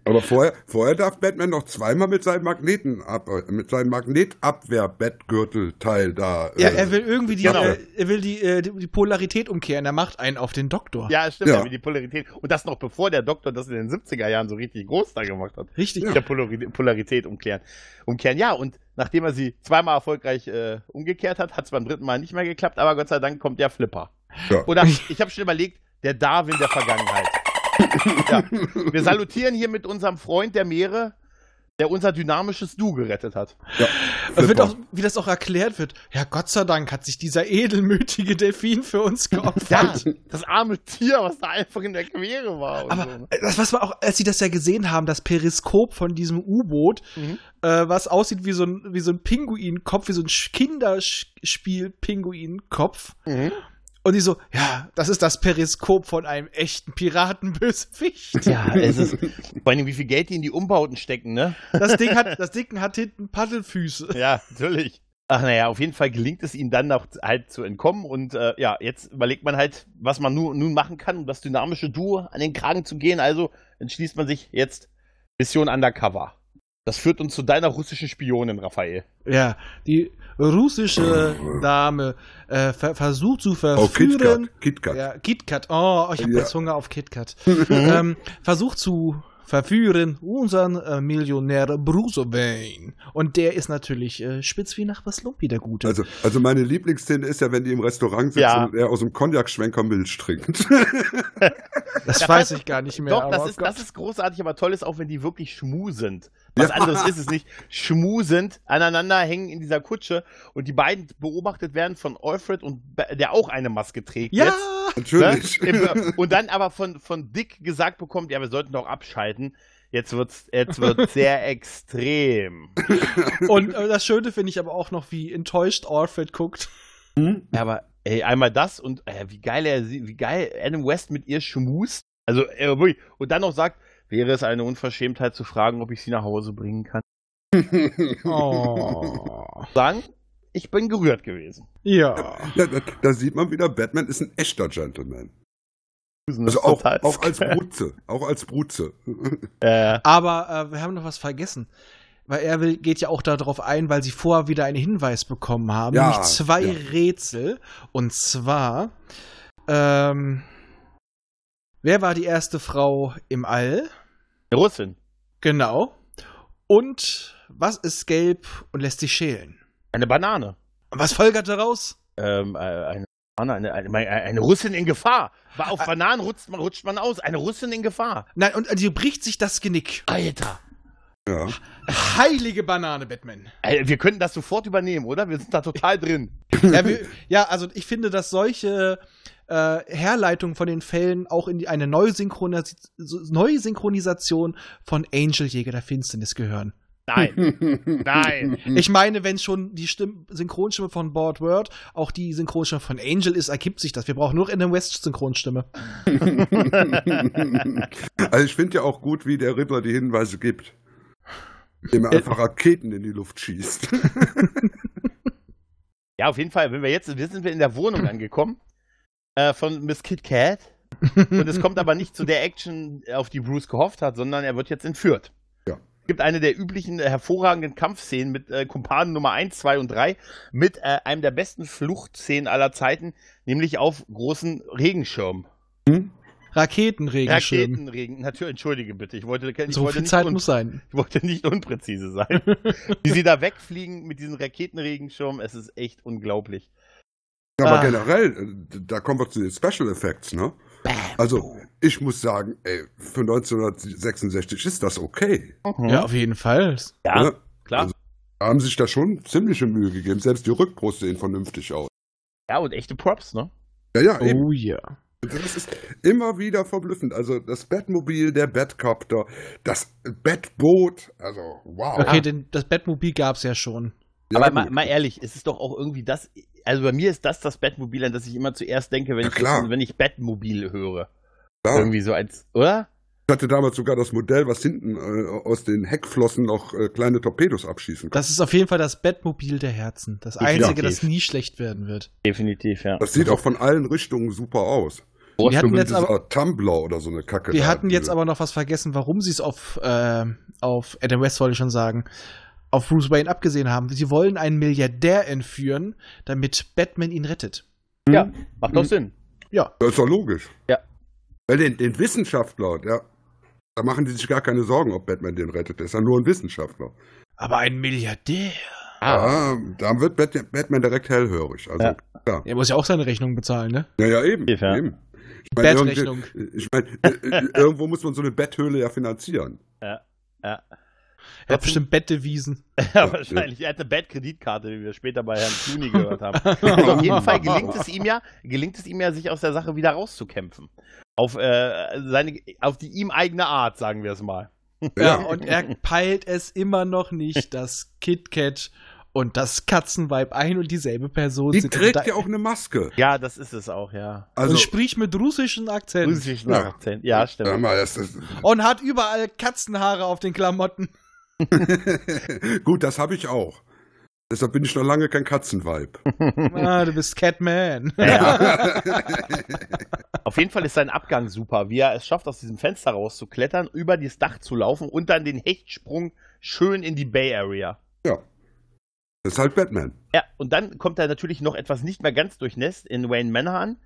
aber vorher, vorher darf Batman noch zweimal mit seinem Magneten ab, äh, mit seinem Magnetabwehr-Bettgürtelteil da. ja, äh, er will irgendwie die, Genau. äh, er will die, äh, die, Polarität umkehren. Er macht einen auf den Doktor. Ja, stimmt, Ja. ja. die Polarität. Und das noch bevor der Doktor das in den 70er Jahren so richtig groß da gemacht hat. Richtig. Mit der Polari Polarität umkehren. Umkehren, ja, und nachdem er sie zweimal erfolgreich äh, umgekehrt hat, hat es beim dritten Mal nicht mehr geklappt, aber Gott sei Dank kommt der Flipper. Ja. Oder ich habe schon überlegt, der Darwin der Vergangenheit. ja. Wir salutieren hier mit unserem Freund der Meere, der unser dynamisches Du gerettet hat. ja, Es wird auch, wie das auch erklärt wird. Ja, Gott sei Dank hat sich dieser edelmütige Delfin für uns Ja, geopfert. das arme Tier, was da einfach in der Quere war. Und Aber so. ne? äh, das, was wir auch, als sie das ja gesehen haben, das Periskop von diesem U-Boot, Mhm. äh, was aussieht wie so ein, wie so ein Pinguinkopf, wie so ein Kinderspiel-Pinguinkopf. Mhm. Und die so, ja, das ist das Periskop von einem echten Piratenbösewicht. Ja, es ist. Vor allem, wie viel Geld die in die Umbauten stecken, ne? Das Ding hat, das Ding hat hinten Paddelfüße. Ja, natürlich. Ach naja, auf jeden Fall gelingt es ihnen dann noch halt zu entkommen und äh, ja, jetzt überlegt man halt, was man nu, nun machen kann, um das dynamische Duo an den Kragen zu gehen. Also entschließt man sich jetzt Mission Undercover. Das führt uns zu deiner russischen Spionin, Raphael. Ja, die russische Dame äh, ver versucht zu Oh, verführen. KitKat. KitKat. Ja, KitKat. Oh, ich habe Ja. jetzt Hunger auf KitKat. ähm, versucht zu verführen unseren äh, Millionär Bruce Wayne. Und der ist natürlich äh, spitz wie Nachbar Slumpy, der Gute. Also, also meine Lieblingsszene ist ja, wenn die im Restaurant sitzen Ja. und er aus dem Cognac-Schwenker Milch trinkt. das Ja, weiß ich gar nicht mehr. Doch, das oh ist, Gott. das ist großartig, aber toll ist auch, wenn die wirklich schmusend. Was Ja. anderes ist es nicht. Schmusend aneinander hängen in dieser Kutsche und die beiden beobachtet werden von Alfred und der auch eine Maske trägt. ja, Jetzt. Natürlich. Ne? Im- Und dann aber von, von Dick gesagt bekommt, ja, wir sollten doch abschalten. Jetzt wird's, jetzt wird's sehr extrem. und äh, das Schöne finde ich aber auch noch, wie enttäuscht Alfred guckt. Ja, aber ey, einmal das und äh, wie geil er wie geil Adam West mit ihr schmust. Also, äh, wirklich. Und dann noch sagt, wäre es eine Unverschämtheit zu fragen, ob ich sie nach Hause bringen kann. Oh. Sagen, ich bin gerührt gewesen. Ja. Ja, da, da sieht man wieder, Batman ist ein echter Gentleman. Das Also ist auch, total auch als. Brutze. Auch als Brutze. Äh, Aber äh, wir haben noch was vergessen. Weil er will, geht ja auch darauf ein, weil sie vorher wieder einen Hinweis bekommen haben. Ja, nämlich zwei ja. Rätsel. Und zwar, ähm, wer war die erste Frau im All? eine Russin. Genau. Und was ist gelb und lässt sich schälen? Eine Banane. Und was folgert daraus? Ähm, äh, eine, eine, eine, eine Russin in Gefahr. War auf Bananen rutscht man, rutscht man aus. Eine Russin in Gefahr. Nein, und die bricht sich das Genick. Alter. Ja. Heilige Banane, Batman. Ey, wir könnten das sofort übernehmen, oder? Wir sind da total drin. ja, wir, ja, also ich finde, dass solche äh, Herleitungen von den Fällen auch in die, eine Neusynchronis Neusynchronisation von Angel Jäger der Finsternis gehören. Nein. Nein. Ich meine, wenn schon die Stimm Synchronstimme von Board Word auch die Synchronstimme von Angel ist, ergibt sich das. Wir brauchen nur eine West Synchronstimme. Also ich finde ja auch gut, wie der Riddler die Hinweise gibt. Indem er einfach Raketen in die Luft schießt. Ja, auf jeden Fall. Wenn wir jetzt, wir sind wir in der Wohnung angekommen äh, von Miss Kit Kat. Und es kommt aber nicht zu der Action, auf die Bruce gehofft hat, sondern er wird jetzt entführt. Gibt eine der üblichen äh, hervorragenden Kampfszenen mit äh, Kumpanen Nummer 1, 2 und 3 mit äh, einem der besten Fluchtszenen aller Zeiten, nämlich auf großen Regenschirmen. Raketenregenschirm. Raketenregen, natürlich, entschuldige bitte, ich wollte, ich So wollte viel Zeit muss sein. ich wollte nicht unpräzise sein. Wie sie da wegfliegen mit diesen Raketenregenschirmen, es ist echt unglaublich. Aber Ah. generell, äh, da kommen wir zu den Special Effects, ne? Also, ich muss sagen, ey, für 1966 ist das okay. Ja, auf jeden Fall. Ja, ne? klar. Also, haben sich da schon ziemliche Mühe gegeben. Selbst die Rückbrust sehen vernünftig aus. Ja, und echte Props, ne? Ja, ja, eben. Oh ja. Das ist immer wieder verblüffend. Also das Batmobil, der Batcopter, das Batboot, also wow. Okay, denn das Batmobil gab's ja schon. Ja, Aber mal, mal ehrlich, es ist doch auch irgendwie das, also bei mir ist das das Batmobil, an das ich immer zuerst denke, wenn, Ja, ich, wenn ich Batmobil höre. Klar. Irgendwie so als, oder? Ich hatte damals sogar das Modell, was hinten äh, aus den Heckflossen noch äh, kleine Torpedos abschießen kann. Das ist auf jeden Fall das Batmobil der Herzen. Das Definitiv. einzige, das nie schlecht werden wird. Definitiv, ja. Das sieht auch von allen Richtungen super aus. Wir hatten Mit jetzt aber, dieser Tumblr oder so eine Kacke. wir hatten jetzt aber noch was vergessen, warum sie es auf, äh, auf Adam West, wollte ich schon sagen, auf Bruce Wayne abgesehen haben. Sie wollen einen Milliardär entführen, damit Batman ihn rettet. Ja, macht doch Sinn. Ja. Das ist doch logisch. Ja. Weil den, den Wissenschaftler, der, da machen die sich gar keine Sorgen, ob Batman den rettet. Der ist ja nur ein Wissenschaftler. Aber ein Milliardär. Ja, da wird Bat Batman direkt hellhörig. Also, Ja. klar. Er muss ja auch seine Rechnung bezahlen, ne? Ja, ja, eben. Ja. eben. Ich meine, ich meine, äh, äh, irgendwo muss man so eine Betthöhle ja finanzieren. Ja. Er hat bestimmt Bettdewiesen. Ja, wahrscheinlich. Er hat eine Bad-Kreditkarte, wie wir später bei Herrn Clooney gehört haben. Also auf jeden Fall gelingt es ihm ja, gelingt es ihm ja, sich aus der Sache wieder rauszukämpfen. Auf, äh, seine, auf die ihm eigene Art, sagen wir es mal. Ja, und er peilt es immer noch nicht, dass KitKat und das Katzenweib ein und dieselbe Person Die sind. trägt und, da- ja auch eine Maske. Ja, das ist es auch, ja. Also, und spricht mit russischen Akzent. Russischen Ja. Akzent. Ja, stimmt. mal, das ist, Und hat überall Katzenhaare auf den Klamotten. gut, das habe ich auch. Deshalb bin ich noch lange kein Katzenweib. Ah, du bist Catman. Ja. Auf jeden Fall ist sein Abgang super, wie er es schafft, aus diesem Fenster rauszuklettern, über dieses Dach zu laufen und dann den Hechtsprung schön in die Bay Area. ja. Das ist halt Batman. Ja, und dann kommt er natürlich noch etwas nicht mehr ganz durchnässt in Wayne Manor an.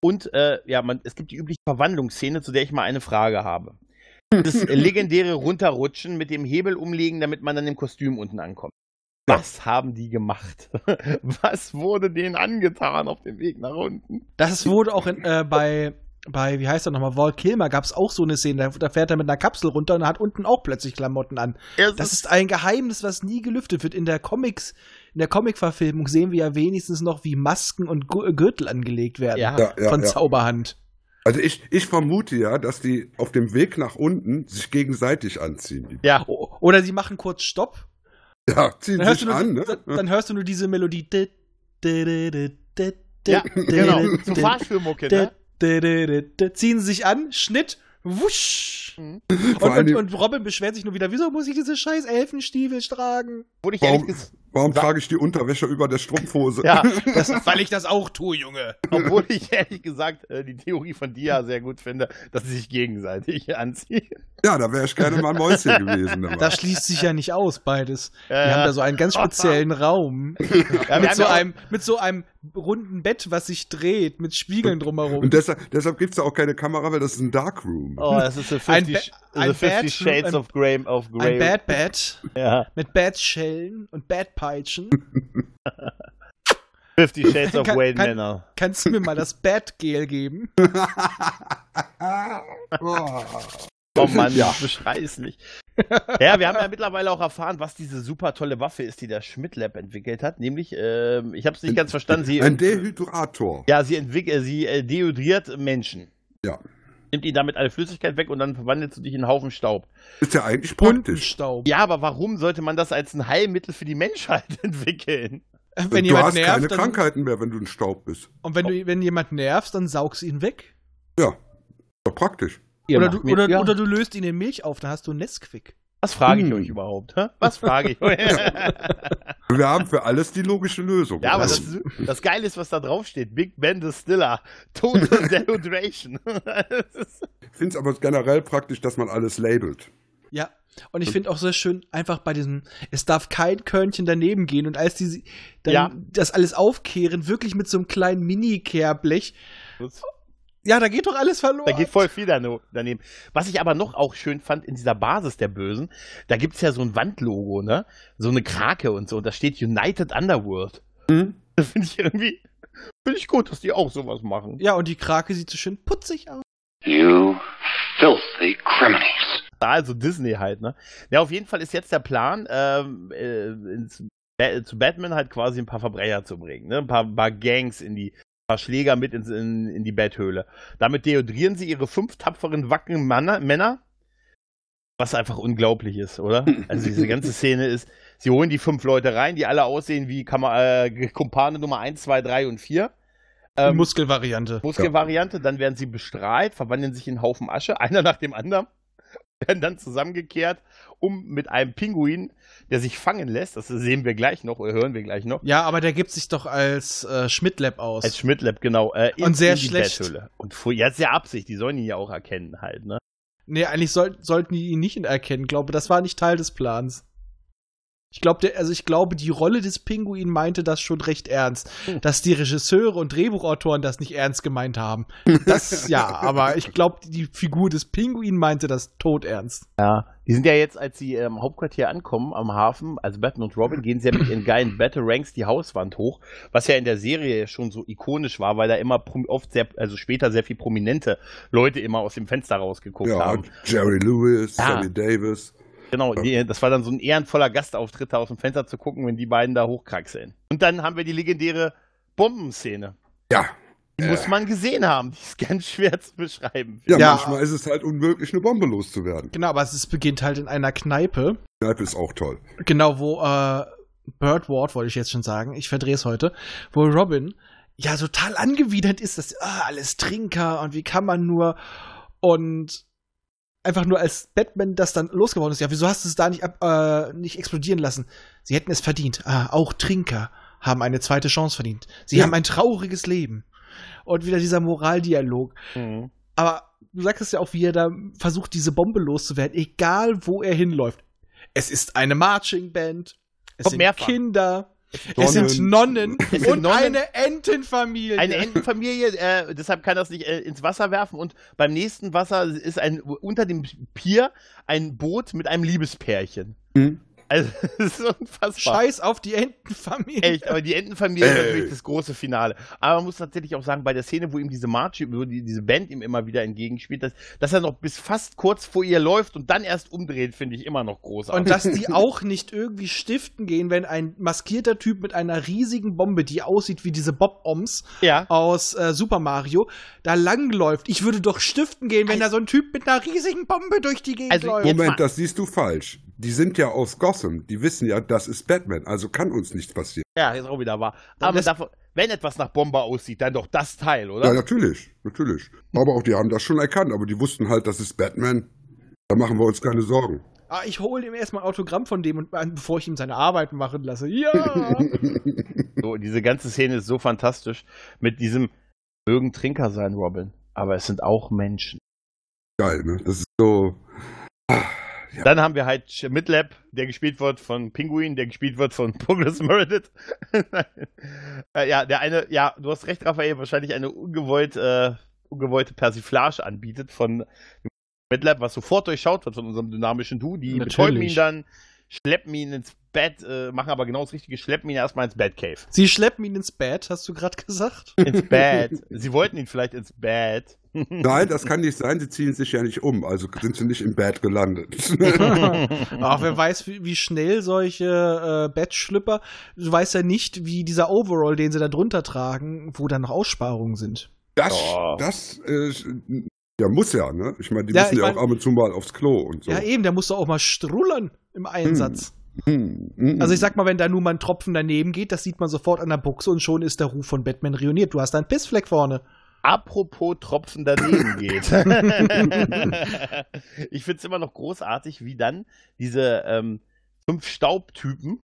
Und äh, ja, man, es gibt die übliche Verwandlungsszene, zu der ich mal eine Frage habe. Das legendäre Runterrutschen mit dem Hebel umlegen, damit man dann im Kostüm unten ankommt. Was haben die gemacht? Was wurde denen angetan auf dem Weg nach unten? Das wurde auch in, äh, bei, bei, wie heißt er nochmal, Walt Kilmer gab es auch so eine Szene, da, da fährt er mit einer Kapsel runter und hat unten auch plötzlich Klamotten an. Es Das ist ein Geheimnis, was nie gelüftet wird. In der Comics, in der Comic-Verfilmung sehen wir ja wenigstens noch, wie Masken und Gürtel angelegt werden. Ja. Ja, ja, von ja. Zauberhand. Also ich, ich vermute ja, dass die auf dem Weg nach unten sich gegenseitig anziehen. Die- ja, Oder sie machen kurz Stopp. Ja, ziehen Dann hörst, sich du nur, an, ne? dann, hörst du nur diese Melodie. ja, genau. Zu Fahrschulmucke, ne? Ziehen sie sich an, Schnitt, wusch. Mhm. Und, und, und Robin beschwert sich nur wieder, wieso muss ich diese scheiß Elfenstiefel tragen? Wurde ich ehrlich Warum, warum trage ich die Unterwäsche über der Strumpfhose? Ja, Das, weil ich das auch tue, Junge. obwohl ich ehrlich gesagt äh, die Theorie von Dia sehr gut finde, dass sie sich gegenseitig anziehen. Ja, da wäre ich gerne mal ein Mäuschen gewesen. dabei. Das schließt sich ja nicht aus, beides. Ja, Wir ja. haben da so einen ganz speziellen Raum. Ja, mit, so einem, mit so einem runden Bett, was sich dreht, mit Spiegeln drumherum. Und deshalb, deshalb gibt es da auch keine Kamera, weil das ist ein Darkroom. Oh, das ist so Ein 50, Ba- so ein 50 Bad- Shades ein- of Grey. Of Grey. Ein Bad Bad Ja, mit Badschellen und Badpeitschen. 50 Shades of Wayne kann- Manor. Kannst du mir mal das Badgel geben? Oh Mann, Ja. ja. beschrei's nicht. ja, wir haben ja mittlerweile auch erfahren, was diese super tolle Waffe ist, die der Schmidt Lab entwickelt hat. Nämlich, ähm, ich habe es nicht ganz verstanden, sie, Ein Dehydrator. ja, sie entwickelt, sie äh, deodriert Menschen. Ja. Nimmt ihnen damit alle Flüssigkeit weg und dann verwandelst du dich in einen Haufen Staub. Ist ja eigentlich praktisch. Buntenstaub. Ja, aber warum sollte man das als ein Heilmittel für die Menschheit entwickeln? Wenn du jemand hast keine nervt, dann, Krankheiten mehr, wenn du ein Staub bist. und wenn, du, wenn jemand nervst, dann saugst du ihn weg. Ja, doch praktisch. Oder du, oder, ja. oder du löst ihn in Milch auf, dann hast du Nesquik. Was frage ich Hm. euch überhaupt? Hä? Was frage ich euch? Wir haben für alles die logische Lösung. ja, aber Also, das, das Geile ist, was da drauf steht. Big Ben Distiller. Total Dehydration. Das ist- ich finde es aber generell praktisch, dass man alles labelt. Ja. Und ich finde auch sehr schön, einfach bei diesem, es darf kein Körnchen daneben gehen und als die dann Ja. das alles aufkehren, wirklich mit so einem kleinen Mini-Kehrblech, das ja, da geht doch alles verloren. Da geht voll viel daneben. Was ich aber noch auch schön fand in dieser Basis der Bösen, da gibt's ja so ein Wandlogo, ne? So eine Krake und so. Und da steht United Underworld. Mhm. Das finde ich irgendwie, finde ich gut, dass die auch sowas machen. ja, und die Krake sieht so schön putzig aus. You filthy criminals. Also Disney halt, ne? Ja, auf jeden Fall ist jetzt der Plan, ähm, äh, ins, äh, zu Batman halt quasi ein paar Verbrecher zu bringen, ne? Ein paar, paar Gangs in die, paar Schläger mit ins, in, in die Betthöhle. Damit deodrieren sie ihre fünf tapferen, wackeren Männer, Männer, was einfach unglaublich ist, oder? Also diese ganze Szene ist, sie holen die fünf Leute rein, die alle aussehen wie Kam äh, Kumpane Nummer 1, 2, 3 und 4. Ähm, Muskelvariante. Muskelvariante, dann werden sie bestrahlt, verwandeln sich in einen Haufen Asche, einer nach dem anderen, werden dann zusammengekehrt, um mit einem Pinguin, der sich fangen lässt, das sehen wir gleich noch oder hören wir gleich noch, Ja, aber der gibt sich doch als äh, Schmidt-Lab aus. als Schmidtlab, genau, äh, in, Und sehr in die schlecht. Betthöhle. Und fu- ja, sehr Absicht, die sollen ihn ja auch erkennen halt, ne? nee, eigentlich soll, sollten die ihn nicht erkennen. glaube, das war nicht Teil des Plans. Ich glaube, also ich glaube, die Rolle des Pinguin meinte das schon recht ernst. Hm. Dass die Regisseure und Drehbuchautoren das nicht ernst gemeint haben. Das ja, aber ich glaube, die Figur des Pinguin meinte das todernst. Ja. Die sind ja jetzt, als sie im Hauptquartier ankommen, am Hafen, also Batman und Robin, gehen sie ja mit ihren geilen Batarangs die Hauswand hoch, was ja in der Serie schon so ikonisch war, weil da immer oft sehr, also später sehr viel prominente Leute immer aus dem Fenster rausgeguckt Ja, haben. Jerry Lewis, Ja. Sammy Davis. Genau, die, das war dann so ein ehrenvoller Gastauftritt, da aus dem Fenster zu gucken, wenn die beiden da hochkraxeln. Und dann haben wir die legendäre Bombenszene. Ja. Die muss man gesehen haben. Die ist ganz schwer zu beschreiben. Ja, Ja. manchmal ist es halt unmöglich, eine Bombe loszuwerden. Genau, aber es beginnt halt in einer Kneipe. Kneipe ist auch toll. Genau, wo äh, Bird Ward, wollte ich jetzt schon sagen, ich verdrehe es heute, wo Robin ja total angewidert ist, dass ah, alles Trinker und wie kann man nur und einfach nur als Batman das dann losgeworden ist. Ja, wieso hast du es da nicht, ab, äh, nicht explodieren lassen? Sie hätten es verdient. Ah, auch Trinker haben eine zweite Chance verdient. Sie Ja. haben ein trauriges Leben. Und wieder dieser Moraldialog. Mhm. Aber du sagst es ja auch, wie er da versucht, diese Bombe loszuwerden, egal wo er hinläuft. Es ist eine Marching Band, es Kommt sind mehrfach. Kinder. Es sind Nonnen Es sind und Nonnen. eine Entenfamilie. Eine Entenfamilie, äh, deshalb kann das nicht äh, ins Wasser werfen und beim nächsten Wasser ist ein unter dem Pier ein Boot mit einem Liebespärchen. Hm? Also das ist unfassbar. Scheiß auf die Entenfamilie. Echt, aber die Entenfamilie ist natürlich das große Finale. Aber man muss tatsächlich auch sagen, bei der Szene, wo ihm diese March, wo die, diese Band ihm immer wieder entgegenspielt, dass, dass er noch bis fast kurz vor ihr läuft und dann erst umdreht, finde ich immer noch großartig. Und dass die auch nicht irgendwie stiften gehen, wenn ein maskierter Typ mit einer riesigen Bombe, die aussieht wie diese Bob-Oms ja. aus äh, Super Mario, da langläuft. Ich würde doch stiften gehen, wenn da so ein Typ mit einer riesigen Bombe durch die Gegend Also läuft. Moment, das siehst du falsch. Die sind ja aus Gotham. Die wissen ja, das ist Batman. Also kann uns nichts passieren. Ja, ist auch wieder wahr. Aber davon, wenn etwas nach Bombe aussieht, dann doch das Teil, Ja, oder? natürlich. Natürlich. Aber auch die haben das schon erkannt. Aber die wussten halt, das ist Batman. Da machen wir uns keine Sorgen. Ah, ich hole ihm erstmal ein Autogramm von dem, und, äh, bevor ich ihm seine Arbeit machen lasse. Ja! So, diese ganze Szene ist so fantastisch mit diesem mögen Trinker sein, Robin. Aber es sind auch Menschen. Geil, ne? Das ist so. Dann haben wir halt Midlab, der gespielt wird von Pinguin, der gespielt wird von Douglas Meredith. äh, ja, der eine, ja, du hast recht, Raphael, wahrscheinlich eine ungewollt, äh, ungewollte Persiflage anbietet von Midlab, was sofort durchschaut wird von unserem dynamischen Du. Die betäuben ihn dann, schleppen ihn ins Bett, äh, machen aber genau das Richtige, schleppen ihn erstmal ins Batcave. Sie schleppen ihn ins Bett, hast du gerade gesagt? Ins Bett. Sie wollten ihn vielleicht ins Bett. Nein, das kann nicht sein. Sie ziehen sich ja nicht um. Also sind sie nicht im Bad gelandet. Ach, wer weiß, wie, wie schnell solche äh, Bettschlüpper, du weißt ja nicht, wie dieser Overall, den sie da drunter tragen, wo dann noch Aussparungen sind. Das, Oh. das, äh, ja, muss ja, ne? Ich meine, die Ja, müssen ja mein- auch ab und zu mal aufs Klo und so. Ja, eben, der muss doch auch mal strullern im Einsatz. Hm, hm, Also ich sag mal, wenn da nur mal ein Tropfen daneben geht, das sieht man sofort an der Buchse und schon ist der Ruf von Batman ruiniert. Du hast da einen Pissfleck vorne. Apropos Tropfen daneben geht. ich finde es immer noch großartig, wie dann diese ähm, fünf Staubtypen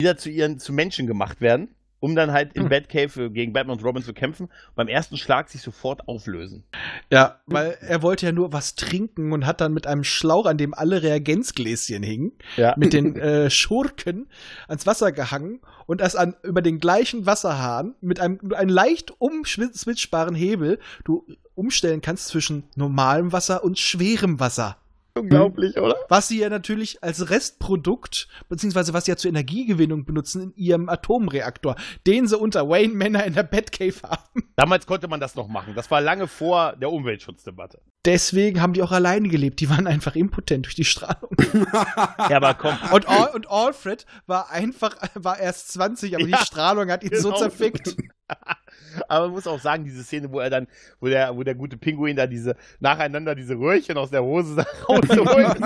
wieder zu ihren zu Menschen gemacht werden, um dann halt in Hm. Batcave gegen Batman und Robin zu kämpfen. Beim ersten Schlag sich sofort auflösen. Ja, weil er wollte ja nur was trinken und hat dann mit einem Schlauch, an dem alle Reagenzgläschen hingen, Ja. mit den äh, Schurken ans Wasser gehangen und das an über den gleichen Wasserhahn mit einem, mit einem leicht umswitchbaren Hebel du umstellen kannst zwischen normalem Wasser und schwerem Wasser. Unglaublich, oder? Was sie ja natürlich als Restprodukt, beziehungsweise was sie ja zur Energiegewinnung benutzen in ihrem Atomreaktor, den sie unter Wayne Manor in der Batcave haben. Damals konnte man das noch machen. Das war lange vor der Umweltschutzdebatte. Deswegen haben die auch alleine gelebt. Die waren einfach impotent durch die Strahlung. Ja, aber komm. Und, Al und Alfred war einfach, war erst 20, aber Ja, die Strahlung hat ihn so genau. zerfickt. Aber man muss auch sagen, diese Szene, wo er dann, wo der, wo der gute Pinguin da diese, nacheinander diese Röhrchen aus der Hose rausholt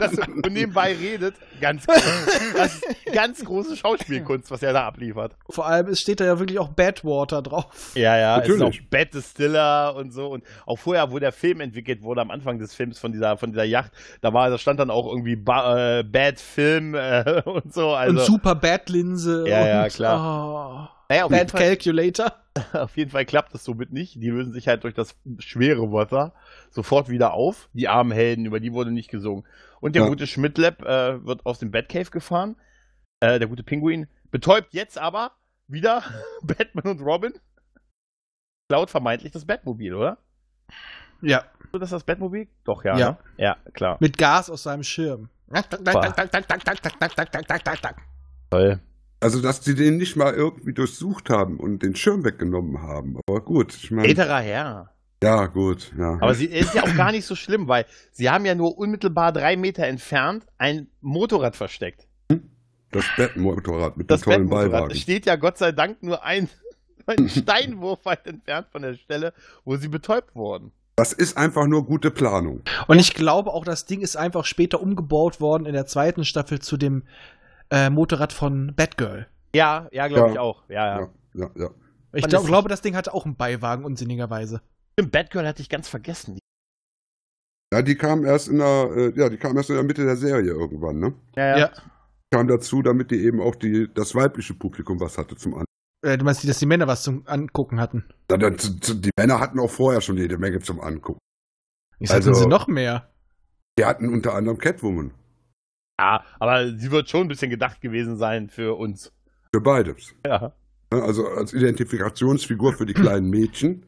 das, und nebenbei redet, ganz, das ist ganz große Schauspielkunst, was er da abliefert. Vor allem, es steht da ja wirklich auch Badwater drauf. Ja, ja, es ist Natürlich. auch Bad Distiller und so und auch vorher, wo der Film entwickelt wurde, am Anfang des Films von dieser, von dieser Yacht, da war, da stand dann auch irgendwie ba äh, Bad Film äh, und so, also. und super Bad-Linse. Ja, und, ja, klar. Oh, naja, auf jeden Bad Fall Calculator. Auf jeden Fall klappt es somit nicht. Die lösen sich halt durch das schwere Wasser sofort wieder auf. Die armen Helden, über die wurde nicht gesungen. Und der Ja. gute Schmidtlab äh, wird aus dem Batcave gefahren. Äh, der gute Pinguin betäubt jetzt aber wieder Batman und Robin. Klaut vermeintlich das Batmobil, oder? Ja, So, das ist das Batmobil? Doch, ja. Ja. Ne? Ja, klar. mit Gas aus seinem Schirm. Toll. Also, dass die den nicht mal irgendwie durchsucht haben und den Schirm weggenommen haben. Aber gut, ich meine. Älterer Herr. Ja, gut, ja. Aber sie ist ja auch gar nicht so schlimm, weil sie haben ja nur unmittelbar drei Meter entfernt ein Motorrad versteckt. das Bettmotorrad mit Das dem tollen Beiwagen. steht ja Gott sei Dank nur ein, ein Steinwurf weit entfernt von der Stelle, wo sie betäubt wurden. Das ist einfach nur gute Planung. Und ich glaube auch, das Ding ist einfach später umgebaut worden in der zweiten Staffel zu dem äh, Motorrad von Batgirl. Ja, ja, glaube Ja. ich auch. Ja, ja. Ja, ja, ja. Ich glaub, glaube, das Ding hatte auch einen Beiwagen, unsinnigerweise. Stimmt, Batgirl hatte ich ganz vergessen. Ja, die kam erst in der, äh, ja, die kam erst in der Mitte der Serie irgendwann, ne? Ja, ja. Kam dazu, damit die eben auch die, das weibliche Publikum was hatte zum An. Äh, du meinst, dass die Männer was zum Angucken hatten? Die Männer hatten auch vorher schon jede Menge zum Angucken. Ich Also- sie noch mehr. Die hatten unter anderem Catwoman. Ja, aber sie wird schon ein bisschen gedacht gewesen sein für uns. Für beides. Ja. Ne, Also als Identifikationsfigur für die kleinen Mädchen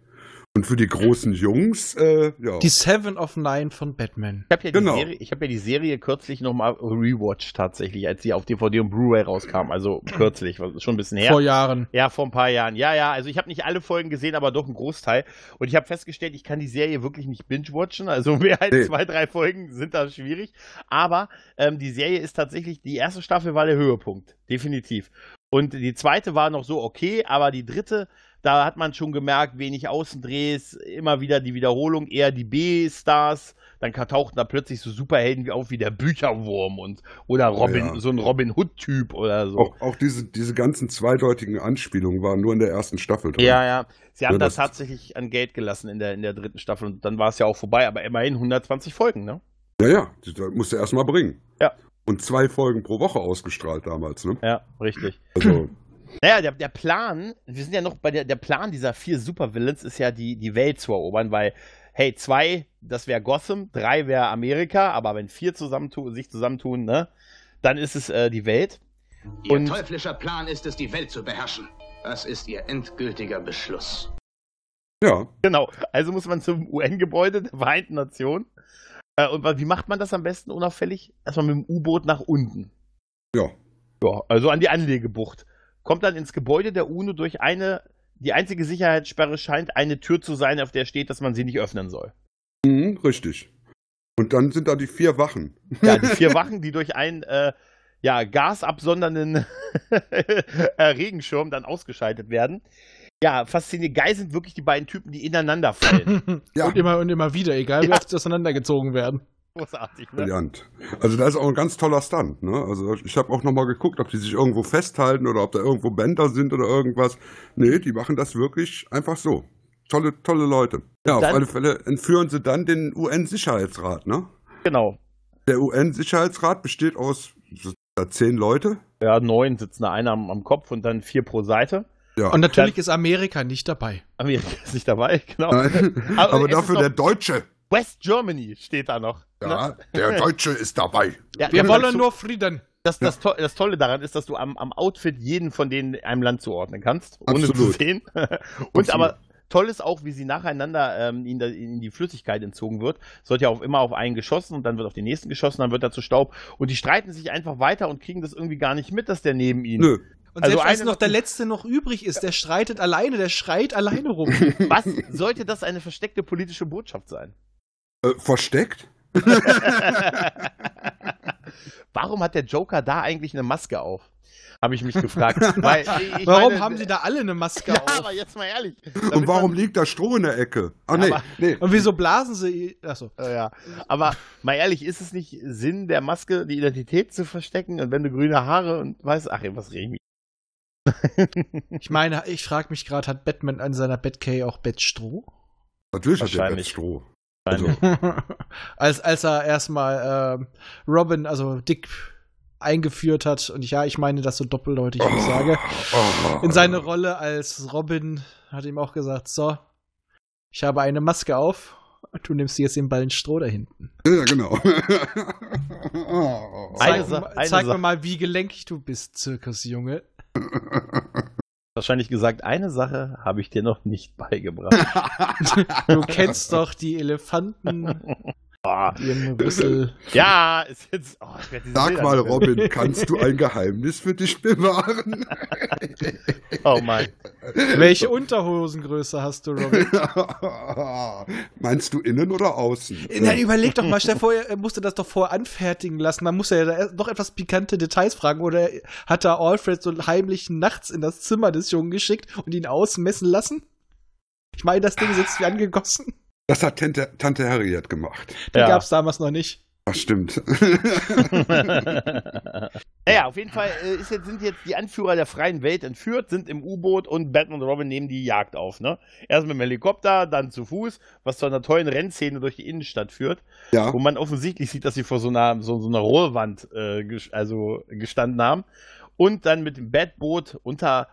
und für die großen Jungs, äh, ja. Die Seven of Nine von Batman. Ich habe ja, Genau. die Serie- ich hab ja die Serie kürzlich nochmal rewatcht tatsächlich, als sie auf DVD und Blu-ray rauskam. Also kürzlich, schon ein bisschen her. Vor Jahren. Ja, vor ein paar Jahren. Ja, ja, also ich habe nicht alle Folgen gesehen, aber doch einen Großteil. Und ich habe festgestellt, ich kann die Serie wirklich nicht binge-watchen. Also mehr als Nee. zwei, drei Folgen sind da schwierig. Aber ähm, die Serie ist tatsächlich, die erste Staffel war der Höhepunkt. Definitiv. Und die zweite war noch so okay, aber die dritte, da hat man schon gemerkt, wenig Außendrehs, immer wieder die Wiederholung, eher die B-Stars. Dann tauchten da plötzlich so Superhelden wie auf wie der Bücherwurm und oder Robin, Ja. so ein Robin Hood-Typ oder so. auch, auch diese, diese ganzen zweideutigen Anspielungen waren nur in der ersten Staffel drin. Ja, ja. Sie haben Ja, das das- tatsächlich an Geld gelassen in der, in der dritten Staffel und dann war es ja auch vorbei, aber immerhin 120 Folgen, ne? Ja, ja, das musst du erst mal bringen. Ja. Und zwei Folgen pro Woche ausgestrahlt damals, ne? Ja, richtig. Also, Naja, der, der Plan, wir sind ja noch bei der, der Plan dieser vier Supervillains ist ja die, die Welt zu erobern, weil, hey, zwei, das wäre Gotham, drei wäre Amerika, aber wenn vier zusammentun, sich zusammentun, ne, dann ist es äh, die Welt. Ihr Und- teuflischer Plan ist es, die Welt zu beherrschen. Das ist Ihr endgültiger Beschluss. ja, Genau. Also muss man zum UN-Gebäude der Vereinten Nationen. Äh, und wie macht man das am besten unauffällig? Erstmal mit dem U-Boot nach unten. ja. Ja, also an die Anlegebucht. Kommt dann ins Gebäude der UNO durch eine, die einzige Sicherheitssperre scheint eine Tür zu sein, auf der steht, dass man sie nicht öffnen soll. Mhm, richtig. Und dann sind da die vier Wachen. Ja, die vier Wachen, die durch einen äh, ja, gasabsondernden äh, Regenschirm dann ausgeschaltet werden. Ja, faszinierend. Geil sind wirklich die beiden Typen, die ineinander fallen. Ja. Und immer und immer wieder, egal wie Ja. oft sie auseinandergezogen werden. Großartig, ne? Brillant. Also da ist auch ein ganz toller Stunt. Ne? Also ich habe auch nochmal geguckt, ob die sich irgendwo festhalten oder ob da irgendwo Bänder sind oder irgendwas. Nee, die machen das wirklich einfach so. tolle, tolle Leute. Ja, auf Dann- alle Fälle entführen sie dann den UN-Sicherheitsrat, ne? Genau. Der UN-Sicherheitsrat besteht aus zehn Leute. Ja, neun sitzen da einer am, am Kopf und dann vier pro Seite. Ja. Und natürlich ist Amerika nicht dabei. Amerika ist nicht dabei, genau. Nein, Aber aber, dafür der Deutsche. West Germany steht da noch. Ne? Ja, der Deutsche ist dabei. Ja, Wir wollen nur Frieden. Das, das, to das Tolle daran ist, dass du am, am Outfit jeden von denen einem Land zuordnen kannst, ohne Absolut. zu sehen. Und Absolut. aber toll ist auch, wie sie nacheinander ähm, in, der, in die Flüssigkeit entzogen wird. Es wird ja auch immer auf einen geschossen und dann wird auf den nächsten geschossen, dann wird er zu Staub. Und die streiten sich einfach weiter und kriegen das irgendwie gar nicht mit, dass der neben ihnen. Nö. Und Also selbst als noch der Letzte noch übrig ist, der streitet alleine, der schreit alleine rum. Was sollte das eine versteckte politische Botschaft sein? Äh, versteckt? Warum hat der Joker da eigentlich eine Maske auf? Habe ich mich gefragt. Weil, ich- Warum meine, haben sie da alle eine Maske Ja, auf? aber jetzt mal ehrlich. Und warum man- liegt da Stroh in der Ecke? Ah, nee, Aber- nee. Und wieso blasen sie? Achso. Äh, Ja, aber mal ehrlich, ist es nicht Sinn der Maske, die Identität zu verstecken? Und wenn du grüne Haare und weißt, ach, was reden Ich meine, ich frage mich gerade, hat Batman an seiner Batcave auch Bettstroh? Natürlich hat der Wahrscheinlich. Also, als, als er erstmal ähm, Robin, also Dick, eingeführt hat. Und ja, ich meine das so doppeldeutig, wie ich sage. Oh. In seine Rolle als Robin hat ihm auch gesagt, so, ich habe eine Maske auf du nimmst jetzt den Ballen Stroh da hinten. Ja, genau. Eine Zeig, mal- eine zeig Sa- mir mal, wie gelenkig du bist, Zirkusjunge. wahrscheinlich gesagt, eine Sache habe ich dir noch nicht beigebracht. Du kennst doch die Elefanten, Rüssel. ja, ist jetzt. Oh, Sag Bilder mal, Robin, kannst du ein Geheimnis für dich bewahren? Oh Mann. Welche Unterhosengröße hast du, Robin? Meinst du innen oder außen? Na, überleg doch mal, stell vor, er musste das doch vorher anfertigen lassen. Man muss ja da noch etwas pikante Details fragen. Oder hat da Alfred so heimlich nachts in das Zimmer des Jungen geschickt und ihn ausmessen lassen? Ich meine, das Ding sitzt wie angegossen. Das hat Tante, Tante Harriet gemacht. Die Ja. gab's damals noch nicht. Das stimmt. naja, auf jeden Fall äh, ist jetzt, sind jetzt die Anführer der freien Welt entführt, sind im U-Boot und Batman und Robin nehmen die Jagd auf. Ne? Erst mit dem Helikopter, dann zu Fuß, was zu einer tollen Rennszene durch die Innenstadt führt, ja. wo man offensichtlich sieht, dass sie vor so einer, so, so einer Rohrwand äh, ges- also gestanden haben. Und dann mit dem Batboot unter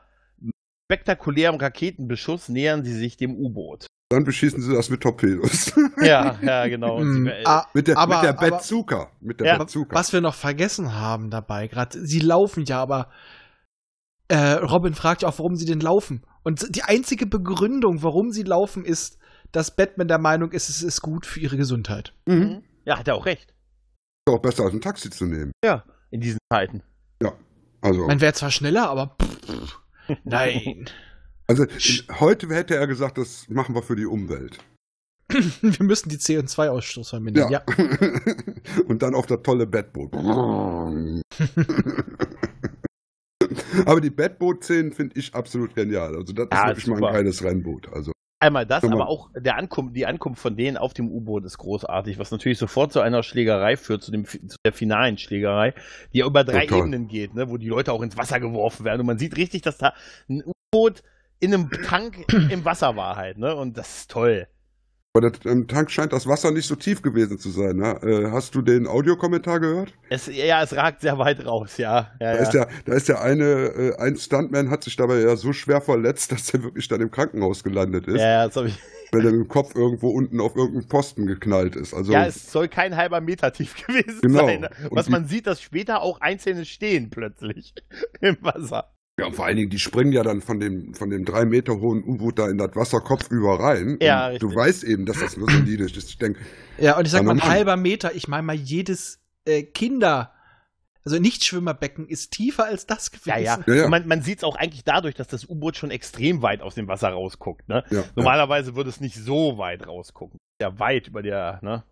spektakulärem Raketenbeschuss nähern sie sich dem U-Boot. Dann beschießen sie das mit Torpedos. Ja, ja, genau. Mm, äh, ah, mit der, aber, mit der Bazooka. Mit der Ja, Bazooka. was wir noch vergessen haben dabei, gerade, sie laufen ja, aber äh, Robin fragt ja auch, warum sie denn laufen. Und die einzige Begründung, warum sie laufen, ist, dass Batman der Meinung ist, es ist gut für ihre Gesundheit. Mhm. ja, hat er auch recht. Ist auch besser als ein Taxi zu nehmen. Ja, in diesen Zeiten. Also, Man wäre zwar schneller, aber nein. Also heute hätte er gesagt, das machen wir für die Umwelt. Wir müssen die CO2-Ausstoß vermindern. Ja. Und dann auf das tolle Bettboot. Aber die Bettboot-Szenen finde ich absolut genial. Also das Ja, ist wirklich mal ein geiles Rennboot. Also Einmal das, aber auch der Ankunft, die Ankunft von denen auf dem U-Boot ist großartig, was natürlich sofort zu einer Schlägerei führt, zu, dem, zu der finalen Schlägerei, die ja über drei Total. Ebenen geht, ne, wo die Leute auch ins Wasser geworfen werden. Und man sieht richtig, dass da ein U-Boot in einem Tank im Wasser war halt, ne? Und das ist toll. Aber das, im Tank scheint das Wasser nicht so tief gewesen zu sein. Ne? Äh, hast du den Audiokommentar gehört? Es, ja, es ragt sehr weit raus, ja. ja, Da, ja. ist der, da ist der eine, äh, ein Stuntman hat sich dabei ja so schwer verletzt, dass er wirklich dann im Krankenhaus gelandet ist, ja, ja, das hab ich, weil er mit dem Kopf irgendwo unten auf irgendeinen Posten geknallt ist. Also ja, es soll kein halber Meter tief gewesen Genau. sein. Ne? Was die- man sieht, dass später auch einzelne stehen plötzlich im Wasser. Ja, und vor allen Dingen, die springen ja dann von dem, von dem drei Meter hohen U-Boot da in das Wasser kopfüber rein. Ja, und richtig. du weißt eben, dass das nur solide ist. Ich denke, Ja, und ich sag Ja, mal, ein halber Meter, ich meine mal, jedes äh, Kinder, also Nichtschwimmerbecken ist tiefer als das gewesen. Ja, ja. Ja, ja. Man, man sieht es auch eigentlich dadurch, dass das U-Boot schon extrem weit aus dem Wasser rausguckt. Ne? ja, ja. Normalerweise würde es nicht so weit rausgucken. Ja, weit über der, ne?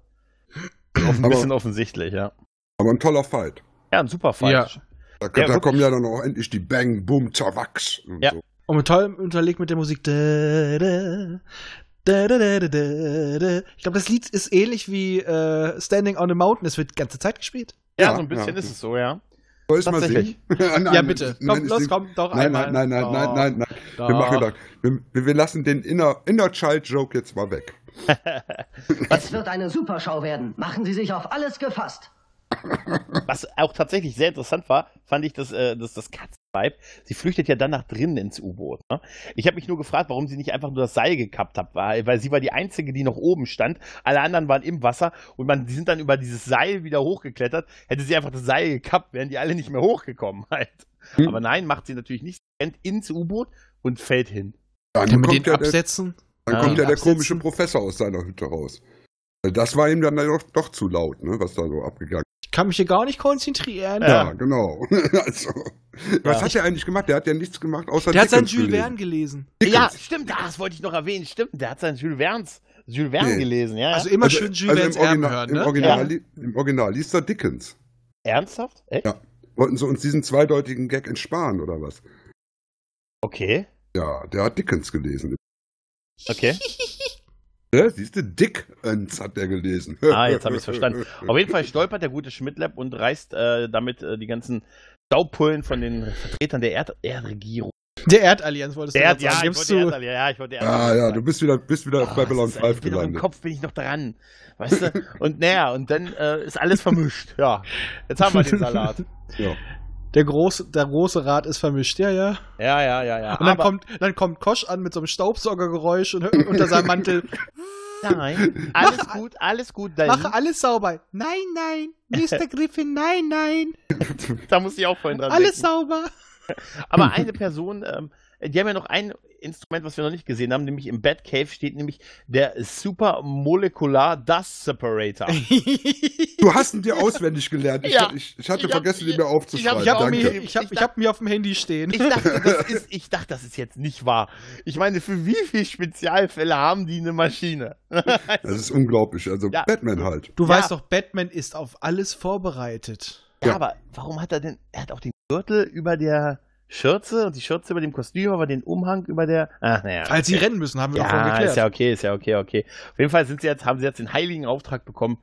Auf ein Aber- bisschen offensichtlich, ja. aber ein toller Fight. Ja, ein super Fight. Da, Ja, da kommen ja dann auch endlich die Bang, Boom, Zerwachs. und Ja. So. Und toll unterlegt mit der Musik. Da, da, da, da, da, da, da, da. Ich glaube, das Lied ist ähnlich wie äh, Standing on a Mountain. Es wird die ganze Zeit gespielt. Ja, Ja, so ein bisschen ja. ist es so, ja. Soll ich mal singen? Nein, ja, bitte. nein, Komm, los, sing- komm, doch Nein, einmal. nein, nein, nein, nein, Doch. nein, nein. Wir machen das. Wir, wir lassen den Inner, Inner Child Joke jetzt mal weg. Es wird eine Superschau werden. Machen Sie sich auf alles gefasst. Was auch tatsächlich sehr interessant war, fand ich, dass, äh, dass das Katzenweib, sie flüchtet ja dann nach drinnen ins U-Boot. Ne? Ich habe mich nur gefragt, warum sie nicht einfach nur das Seil gekappt hat, weil, weil sie war die Einzige, die noch oben stand. Alle anderen waren im Wasser und man, die sind dann über dieses Seil wieder hochgeklettert. Hätte sie einfach das Seil gekappt, wären die alle nicht mehr hochgekommen halt. Hm. Aber nein, macht sie natürlich nicht. Sie rennt ins U-Boot und fällt hin. Dann kommt den ja der, absetzen? dann Ah. kommt ja der Absetzen? komische Professor aus seiner Hütte raus. Das war ihm dann doch, doch zu laut, ne, was da so abgegangen kann mich hier gar nicht konzentrieren. ist. Ja, genau. also, was Ja. hat er eigentlich gemacht? Der hat ja nichts gemacht, außer Der hat sein Dickens Jules gelesen. Verne gelesen. Ja, Dickens. stimmt, das wollte ich noch erwähnen. Stimmt, der hat seinen Jules Verne's, Jules Verne Nee. gelesen, ja. Also ja. immer Also- schön Jules Verne's im Erben Original, hören, im, ne? Original, Ja. Im Original liest er Dickens. Ernsthaft? Echt? Ja. Wollten sie uns diesen zweideutigen Gag entsparen, oder was? Okay, Ja, der hat Dickens gelesen. okay. Ja, siehst du, Dickens hat der gelesen. Ah, jetzt habe ich es verstanden. Auf jeden Fall stolpert der gute Schmidtlab und reißt äh, damit äh, die ganzen Staubpullen von den Vertretern der Erd Erdregierung. Der Erdallianz wolltest du Der gerade ja, sagen. ich wollte du? Ja, ich wollte Ah Erdal ja, sagen. du bist wieder, bist wieder auf Ah, Babylon das ist- 5 ich bin noch Im gelandet. Kopf bin ich noch dran. Weißt du? Und naja, und dann äh, ist alles vermischt. Ja, jetzt haben wir den Salat. Ja. Der große, der große Rat ist vermischt, ja, ja. Ja, ja, ja, ja. Und dann Aber- kommt, dann kommt Kosch an mit so einem Staubsaugergeräusch und unter seinem Mantel. Nein, alles Mach- gut, alles gut. Da, Mache alles sauber. Nein, nein, Mr. Griffin, nein, nein. da muss ich auch vorhin dran Alles denken. sauber. Aber eine Person, ähm, die haben ja noch ein Instrument, was wir noch nicht gesehen haben, nämlich im Batcave steht nämlich der Super Molecular Dust Separator. Du hast ihn dir auswendig gelernt. Ich, Ja. ich, ich hatte Ich hab- vergessen, ihn mir aufzuschreiben. ich hab- Ich habe mir, ich hab, ich hab mir auf dem Handy stehen. Ich dachte, das ist, ich dachte, das ist jetzt nicht wahr. Ich meine, für wie viele Spezialfälle haben die eine Maschine? Das ist unglaublich. Also Ja. Batman halt. Du Ja. weißt doch, Batman ist auf alles vorbereitet. Ja, Ja. aber warum hat er denn, er hat auch den Gürtel über der Schürze und die Schürze über dem Kostüm, aber den Umhang über der, ach naja. Als sie rennen müssen, haben wir Ja, geklärt. ist ja okay, ist ja okay, okay. Auf jeden Fall sind sie jetzt, haben sie jetzt den heiligen Auftrag bekommen,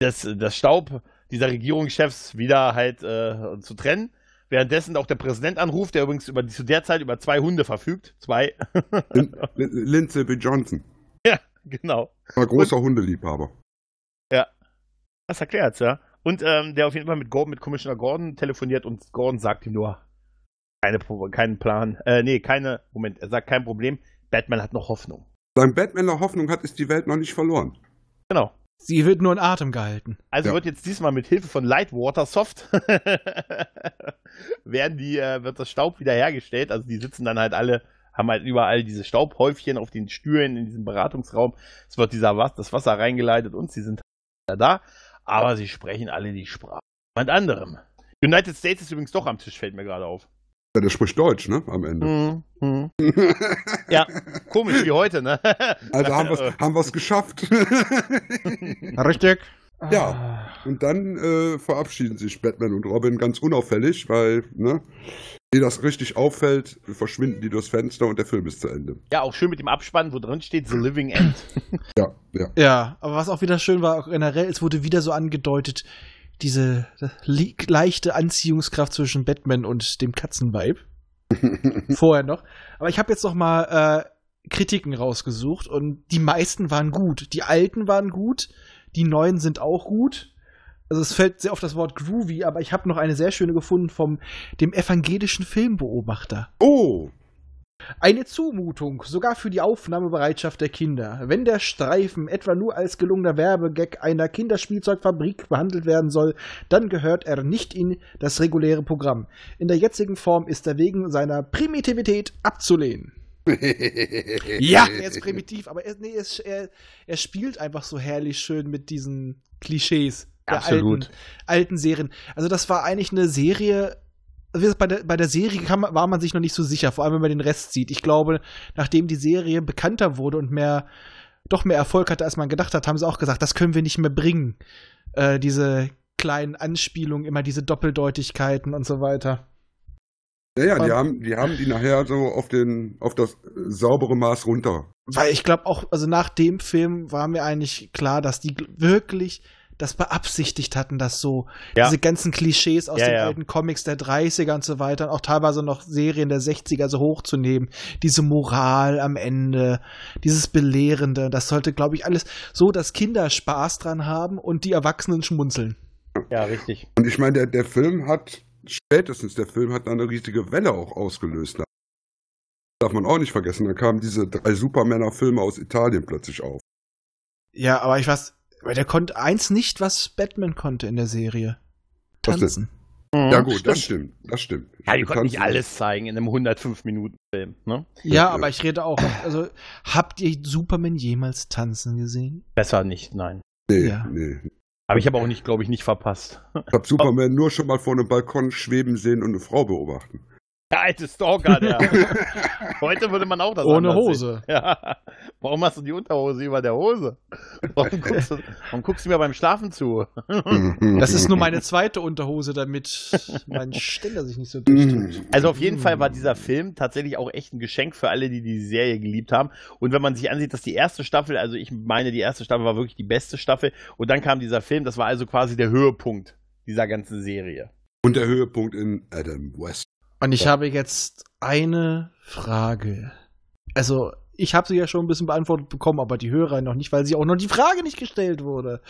das, das Staub dieser Regierungschefs wieder halt äh, zu trennen. Währenddessen auch der Präsident anruft, der übrigens über, zu der Zeit über zwei Hunde verfügt. Zwei. Lin Lindsay B. Johnson. ja, genau. War großer Hundeliebhaber. Das erklärt's, ja. Und ähm, der auf jeden Fall mit Gordon, mit Commissioner Gordon telefoniert und Gordon sagt ihm nur, keine, Pro- keinen Plan. Äh, nee, keine, Moment, er sagt kein Problem. Batman hat noch Hoffnung. Solange Batman noch Hoffnung hat, ist die Welt noch nicht verloren. Genau. Sie wird nur in Atem gehalten. Also Ja. wird jetzt diesmal mit Hilfe von Lightwater Soft werden die, äh, wird das Staub wiederhergestellt. Also die sitzen dann halt alle, haben halt überall diese Staubhäufchen auf den Stühlen in diesem Beratungsraum. Es wird dieser Was das Wasser reingeleitet und sie sind wieder da. Aber sie sprechen alle die Sprache. Jemand anderem. United States ist übrigens doch am Tisch, fällt mir gerade auf. Ja, der spricht Deutsch, ne? Am Ende. Mhm. Mhm. Ja, komisch wie heute, ne? Also haben wir haben wir's geschafft. Richtig. Ja. Und dann äh, verabschieden sich Batman und Robin ganz unauffällig, weil, ne, wie das richtig auffällt, verschwinden die durchs Fenster und der Film ist zu Ende. Ja, auch schön mit dem Abspann, wo drin steht The Living End. Ja, ja. Ja, aber was auch wieder schön war, auch generell, es wurde wieder so angedeutet, diese leichte Anziehungskraft zwischen Batman und dem Katzenweib. Vorher noch. Aber ich habe jetzt noch mal äh, Kritiken rausgesucht und die meisten waren gut. Die alten waren gut, die neuen sind auch gut. Also es fällt sehr auf das Wort groovy, aber ich habe noch eine sehr schöne gefunden vom dem evangelischen Filmbeobachter. Oh, Eine Zumutung, sogar für die Aufnahmebereitschaft der Kinder. Wenn der Streifen etwa nur als gelungener Werbegag einer Kinderspielzeugfabrik behandelt werden soll, dann gehört er nicht in das reguläre Programm. In der jetzigen Form ist er wegen seiner Primitivität abzulehnen. Ja, er ist primitiv, aber er, nee, er, er spielt einfach so herrlich schön mit diesen Klischees der Absolut. alten, alten Serien. Also das war eigentlich eine Serie, also bei der, bei der Serie man, war man sich noch nicht so sicher, vor allem wenn man den Rest sieht. Ich glaube, nachdem die Serie bekannter wurde und mehr, doch mehr Erfolg hatte, als man gedacht hat, haben sie auch gesagt, das können wir nicht mehr bringen. Äh, diese kleinen Anspielungen, immer diese Doppeldeutigkeiten und so weiter. ja, ja, die haben, die haben die nachher so auf den, auf das saubere Maß runter. Weil ich glaube auch, also nach dem Film war mir eigentlich klar, dass die wirklich das beabsichtigt hatten, das so, Ja. diese ganzen Klischees aus Ja, den ja. alten Comics der 30er und so weiter und auch teilweise noch Serien der 60er so hochzunehmen. Diese Moral am Ende, dieses Belehrende, das sollte, glaube ich, alles so, dass Kinder Spaß dran haben und die Erwachsenen schmunzeln. Ja, richtig. Und ich meine, der, der Film hat, spätestens der Film hat eine riesige Welle auch ausgelöst. Darf man auch nicht vergessen. Da kamen diese drei Supermänner-Filme aus Italien plötzlich auf. Ja, aber ich weiß, weil der konnte eins nicht, was Batman konnte in der Serie. Tanzen. Ja gut, das stimmt, das stimmt. Mhm. Ja, die konnten nicht alles zeigen in einem 105-Minuten-Film. Ne? Ja, Ja. aber ich rede auch. Also, habt ihr Superman jemals tanzen gesehen? Besser nicht, nein. Nee, Ja. nee. Aber ich habe auch nicht, glaube ich, nicht verpasst. Ich hab Superman nur schon mal vor einem Balkon schweben sehen und eine Frau beobachten. Der alte Stalker, der. Heute würde man auch das Ohne Hose. Sehen. Ja. Warum hast du die Unterhose über der Hose? Warum guckst du, warum guckst du mir beim Schlafen zu? Das ist nur meine zweite Unterhose, damit mein Ständer sich nicht so durchdrückt. Also auf jeden Fall war dieser Film tatsächlich auch echt ein Geschenk für alle, die die Serie geliebt haben. Und wenn man sich ansieht, dass die erste Staffel, also ich meine, die erste Staffel war wirklich die beste Staffel. Und dann kam dieser Film, das war also quasi der Höhepunkt dieser ganzen Serie. Und der Höhepunkt in Adam West. Und ich habe jetzt eine Frage. Also, ich habe sie ja schon ein bisschen beantwortet bekommen, aber die Hörer noch nicht, weil sie auch noch die Frage nicht gestellt wurde.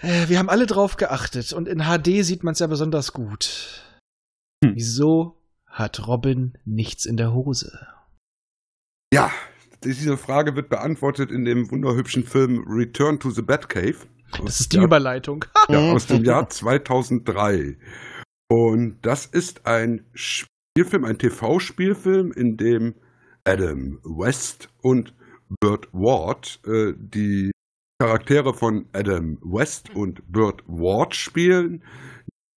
Äh, Wir haben alle drauf geachtet und in HD sieht man es ja besonders gut. Hm. Wieso hat Robin nichts in der Hose? Ja, diese Frage wird beantwortet in dem wunderhübschen Film Return to the Batcave. Das ist die ja, Überleitung. ja, aus dem Jahr 2003. Und das ist ein Spielfilm, ein TV-Spielfilm, in dem Adam West und Burt Ward äh, die Charaktere von Adam West und Burt Ward spielen,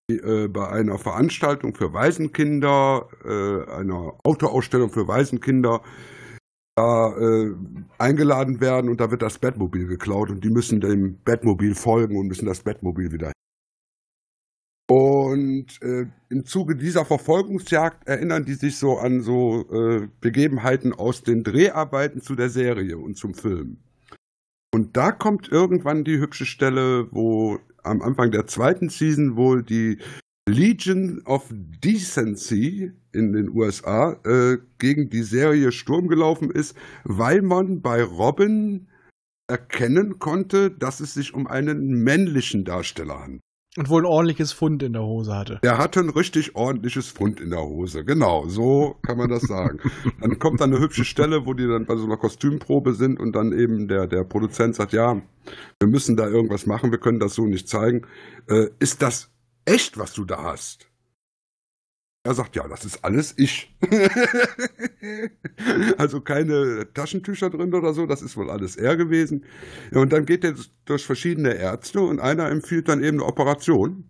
die äh, bei einer Veranstaltung für Waisenkinder, äh, einer Autoausstellung für Waisenkinder, da äh, eingeladen werden und da wird das Batmobil geklaut und die müssen dem Batmobil folgen und müssen das Batmobil wieder. Und äh, im Zuge dieser Verfolgungsjagd erinnern die sich so an so äh, Begebenheiten aus den Dreharbeiten zu der Serie und zum Film. Und da kommt irgendwann die hübsche Stelle, wo am Anfang der zweiten Season wohl die Legion of Decency in den USA äh, gegen die Serie Sturm gelaufen ist, weil man bei Robin erkennen konnte, dass es sich um einen männlichen Darsteller handelt. Und wohl ein ordentliches Fund in der Hose hatte. Der hatte ein richtig ordentliches Fund in der Hose. Genau, so kann man das sagen. dann kommt dann eine hübsche Stelle, wo die dann bei so einer Kostümprobe sind und dann eben der, der Produzent sagt, ja, wir müssen da irgendwas machen, wir können das so nicht zeigen. Äh, ist das echt, was du da hast? Er sagt, ja, das ist alles ich. also keine Taschentücher drin oder so, das ist wohl alles er gewesen. Und dann geht er durch verschiedene Ärzte und einer empfiehlt dann eben eine Operation.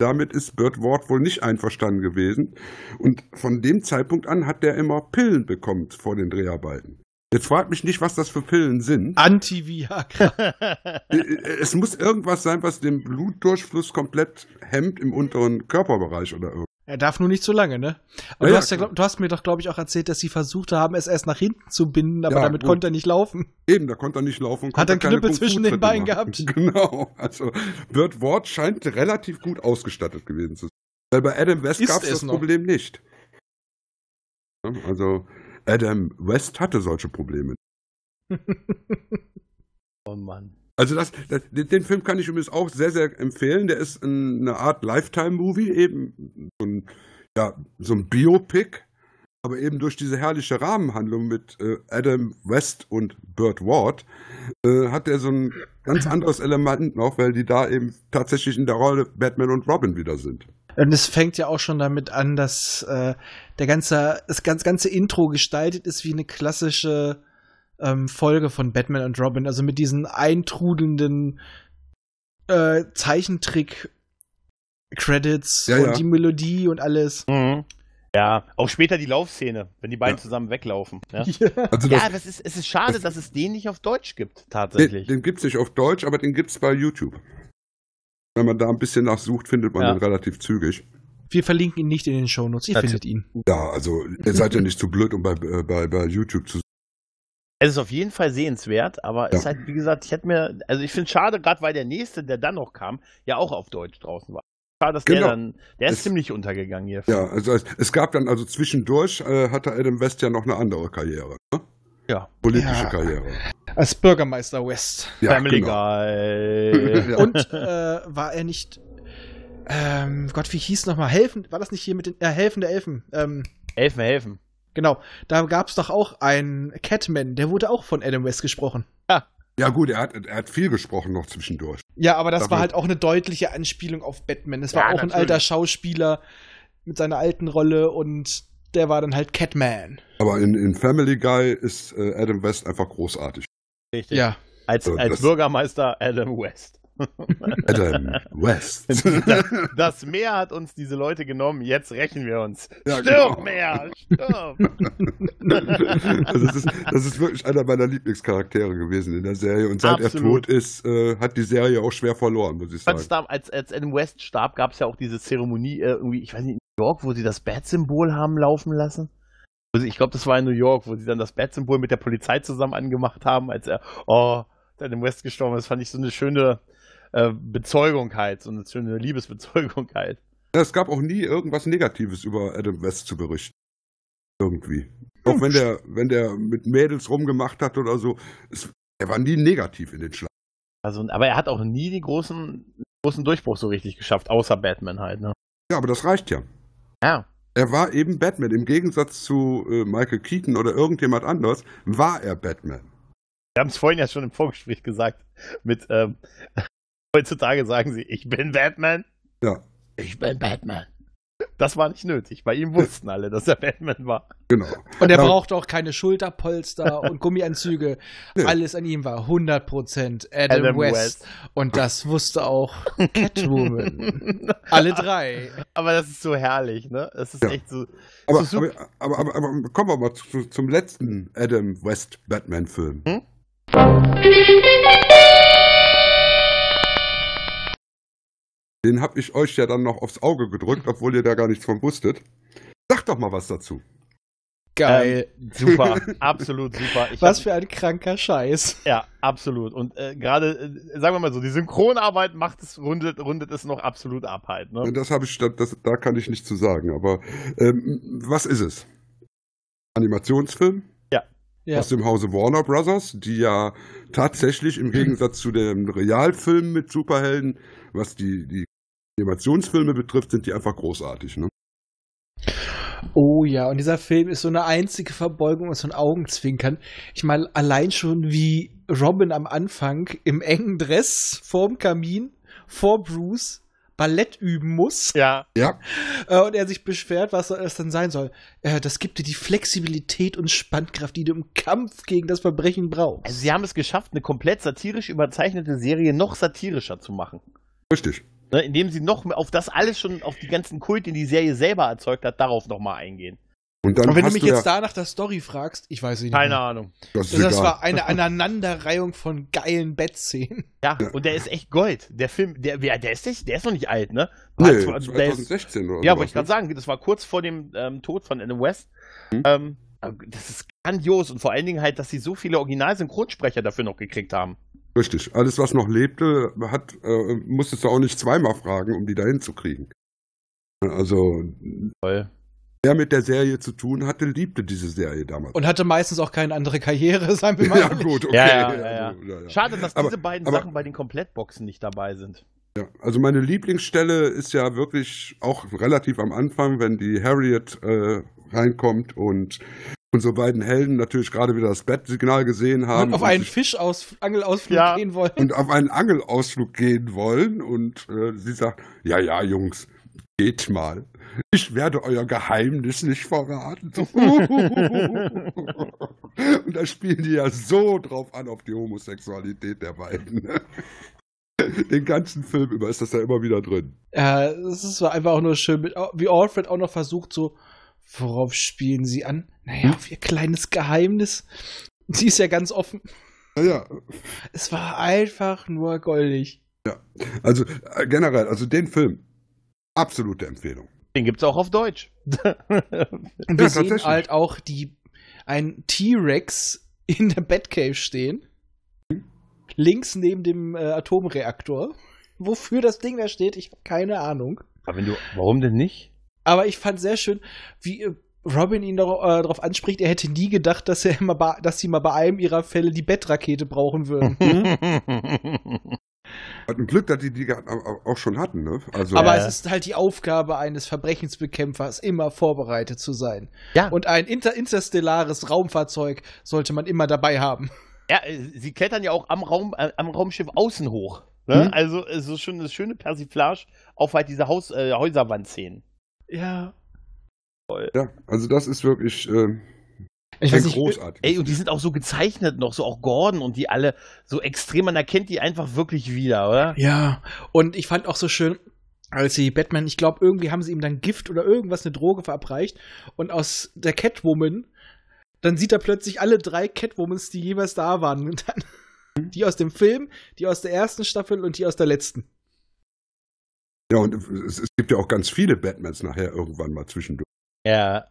Damit ist Burt Ward wohl nicht einverstanden gewesen. Und von dem Zeitpunkt an hat der immer Pillen bekommen vor den Dreharbeiten. Jetzt fragt mich nicht, was das für Pillen sind. Anti-Viagra. Äh, Es muss irgendwas sein, was den Blutdurchfluss komplett hemmt im unteren Körperbereich oder irgendwas. Er darf nur nicht so lange, ne? Aber Ja, du, hast ja, du hast mir doch, glaube ich, auch erzählt, dass sie versucht haben, es erst nach hinten zu binden, aber Ja, damit gut. konnte er nicht laufen. Eben, da konnte er nicht laufen. Hat einen keine Knüppel zwischen den Beinen gehabt. Genau. Also, Burt Ward scheint relativ gut ausgestattet gewesen zu sein. Weil bei Adam West gab es das noch. Problem nicht. Also, Adam West hatte solche Probleme. Oh Mann. Also das, das, den Film kann ich übrigens auch sehr, sehr empfehlen. Der ist ein- eine Art Lifetime-Movie, eben so ein, ja, so ein Biopic, aber eben durch diese herrliche Rahmenhandlung mit äh, Adam West und Burt Ward äh, hat er so ein ganz anderes Element noch, weil die da eben tatsächlich in der Rolle Batman und Robin wieder sind. Und es fängt ja auch schon damit an, dass äh, der ganze, das ganz, ganze Intro gestaltet ist wie eine klassische ähm, Folge von Batman und Robin. Also mit diesen eintrudelnden äh, Zeichentrick-Credits Ja, und ja. die Melodie und alles. Mhm. Ja, auch später die Laufszene, wenn die beiden Ja. zusammen weglaufen. Ja, Also das, ja das ist, es ist schade, dass es den nicht auf Deutsch gibt, den, tatsächlich. den gibt's nicht auf Deutsch, aber den gibt's bei YouTube. Wenn man da ein bisschen nachsucht, findet man Ja. den relativ zügig. Wir verlinken ihn nicht in den Shownotes. Ihr Natürlich. findet ihn. Ja, also ihr seid ja nicht zu blöd, um bei, äh, bei, bei YouTube zu Es ist auf jeden Fall sehenswert, aber es ist halt, wie gesagt, ich hätte mir, also ich finde es schade, gerade weil der nächste, der dann noch kam, ja auch auf Deutsch draußen war. Schade, dass Genau. der dann, der ist Es- ziemlich untergegangen hier. Ja, also es, es gab dann also zwischendurch äh, hatte Adam West ja noch eine andere Karriere, ne? Ja. Politische Ja. Karriere. Als Bürgermeister West. Ja, Family genau. Guy. Ja. Und äh, war er nicht. Ähm, Gott, wie hieß nochmal? Helfen? War das nicht hier mit den äh, helfende Elfen? Ähm, helfen, helfen. Genau. Da gab es doch auch einen Catman, der wurde auch von Adam West gesprochen. Ja gut, er hat, er hat viel gesprochen noch zwischendurch. Ja, aber das Dafür- war halt auch eine deutliche Anspielung auf Batman. Das war Ja, auch ein natürlich. alter Schauspieler mit seiner alten Rolle und der war dann halt Catman. Aber in, in Family Guy ist äh, Adam West einfach großartig. Richtig. Ja. Als, So, als Bürgermeister Adam West. Adam West. Das Meer hat uns diese Leute genommen, jetzt rächen wir uns. Ja, stirb, genau. Meer, stirb! also das, ist, das ist wirklich einer meiner Lieblingscharaktere gewesen in der Serie. Und seit Absolut. er tot ist, äh, hat die Serie auch schwer verloren, muss ich sagen. Als, als, als Adam West starb, gab es ja auch diese Zeremonie äh, irgendwie, ich weiß nicht, in New York, wo sie das Bat-Symbol haben laufen lassen. Sie- Ich glaube, das war in New York, wo sie dann das Bat-Symbol mit der Polizei zusammen angemacht haben, als er, oh, als Adam West gestorben ist, fand ich so eine schöne äh, Bezeugung halt, so eine schöne Liebesbezeugung halt. Es gab auch nie irgendwas Negatives über Adam West zu berichten. Irgendwie. Auch wenn der, wenn der mit Mädels rumgemacht hat oder so, es, er war nie negativ in den Schlachten. Also, aber er hat auch nie den großen, großen Durchbruch so richtig geschafft, außer Batman halt, ne? Ja, aber das reicht ja. Ja. Er war eben Batman. Im Gegensatz zu äh, Michael Keaton oder irgendjemand anders war er Batman. Wir haben es vorhin ja schon im Vorgespräch gesagt. Mit ähm, heutzutage sagen sie, ich bin Batman. Ja, Ich bin Batman. Das war nicht nötig. Bei ihm wussten alle, dass er Batman war. genau. Und er Ja. brauchte auch keine Schulterpolster und Gummianzüge. Nee. Alles an ihm war 100% Adam, Adam West. West. Und das wusste auch Catwoman. Alle drei. Aber das ist so herrlich, ne? Es ist Ja. echt so. Aber, so aber, aber, aber, aber kommen wir mal zu, zum letzten Adam West Batman-Film. Hm? Den habe ich euch ja dann noch aufs Auge gedrückt, obwohl ihr da gar nichts von wusstet. Sag doch mal was dazu. Geil. Ähm, super, absolut super. Ich Was hab, für ein kranker Scheiß. Ja, absolut. Und äh, gerade, äh, sagen wir mal so, die Synchronarbeit macht es, rundet, rundet es noch absolut ab halt, ne? Das habe ich, das, da kann ich nichts zu sagen. Aber ähm, was ist es? Animationsfilm? Ja. aus dem Hause Warner Brothers, die ja tatsächlich im Gegensatz zu den Realfilmen mit Superhelden, was die, die Animationsfilme betrifft, sind die einfach großartig. Ne? Oh ja, und dieser Film ist so eine einzige Verbeugung und so ein Augenzwinkern. Ich meine, allein schon wie Robin am Anfang im engen Dress vorm Kamin vor Bruce Ballett üben muss Ja, Ja, äh, und er sich beschwert, was das dann sein soll. Äh, das gibt dir die Flexibilität und Spannkraft, die du im Kampf gegen das Verbrechen brauchst. also sie haben es geschafft, eine komplett satirisch überzeichnete Serie noch satirischer zu machen. richtig. Ne, indem sie noch mehr auf das alles schon, auf die ganzen Kult, die die Serie selber erzeugt hat, darauf nochmal eingehen. Und dann und wenn du mich du jetzt ja, da nach der Story fragst, ich weiß nicht. Keine mehr. Ahnung. das ist Also das egal. war eine Aneinanderreihung von geilen Bettszenen. Ja, und der ist echt Gold. Der Film, der, wer- der ist nicht, der ist noch nicht alt, ne? nee, Der ist- 2016 oder Ja, wollte ich gerade ne? sagen, das war kurz vor dem ähm, Tod von Adam West. Hm. Ähm, das ist grandios und vor allen Dingen halt, dass sie so viele Originalsynchronsprecher dafür noch gekriegt haben. Richtig. Alles, was noch lebte, hat, äh, musstest du auch nicht zweimal fragen, um die da hinzukriegen. Also, Toll. wer mit der Serie zu tun hatte, liebte diese Serie damals. Und hatte meistens auch keine andere Karriere, sagen wir mal. ja, gut, okay. Ja, ja, ja, ja. Also, ja, ja. Schade, dass Aber- diese beiden aber- Sachen bei den Komplettboxen nicht dabei sind. Ja, also meine Lieblingsstelle ist ja wirklich auch relativ am Anfang, wenn die Harriet äh, reinkommt und unsere beiden Helden natürlich gerade wieder das Bettsignal gesehen haben Und auf und einen sich- Fischaus Angelausflug Ja. gehen wollen. und auf einen Angelausflug gehen wollen und äh, sie sagt, ja, ja, Jungs, geht mal. Ich werde euer Geheimnis nicht verraten. und da spielen die ja so drauf an, auf die Homosexualität der beiden. Den ganzen Film über ist das ja immer wieder drin. Ja, es ist einfach auch nur schön, wie Alfred auch noch versucht, so, worauf spielen sie an? Naja, auf ihr kleines Geheimnis. Sie ist ja ganz offen. Naja, Es war einfach nur goldig. also äh, generell, also den Film, absolute Empfehlung. Den gibt's auch auf Deutsch. Und wir Ja, sehen halt auch die, ein T-Rex in der Batcave stehen. Links neben dem äh, Atomreaktor. Wofür das Ding da steht, ich habe keine Ahnung. Aber wenn du, warum denn nicht? Aber ich fand sehr schön, wie äh, Robin ihn darauf, äh, darauf anspricht, er hätte nie gedacht, dass, er immer bei, dass sie mal bei einem ihrer Fälle die Bettrakete brauchen würden. Hat ein Glück, dass die die auch schon hatten, ne? Also, Aber Ja. es ist halt die Aufgabe eines Verbrechensbekämpfers, immer vorbereitet zu sein. Ja. Und ein inter interstellares Raumfahrzeug sollte man immer dabei haben. Ja, äh, sie klettern ja auch am, Raum, äh, am Raumschiff außen hoch. Ne? Mhm. Also es ist schon eine schöne Persiflage auf halt diese Haus, äh, Häuserwand-Szenen. Ja. ja, also das ist wirklich äh, Ich ein weiß nicht, großartig. Ey, und die sind auch so gezeichnet noch, so auch Gordon und die alle so extrem, man erkennt die einfach wirklich wieder, oder? Ja, und ich fand auch so schön, als sie Batman, ich glaube, irgendwie haben sie ihm dann Gift oder irgendwas, eine Droge verabreicht. Und aus der Catwoman, dann sieht er plötzlich alle drei Catwomans, die jeweils da waren. Und dann die aus dem Film, die aus der ersten Staffel und die aus der letzten. Ja, und es, es gibt ja auch ganz viele Batmans nachher irgendwann mal zwischendurch. Ja.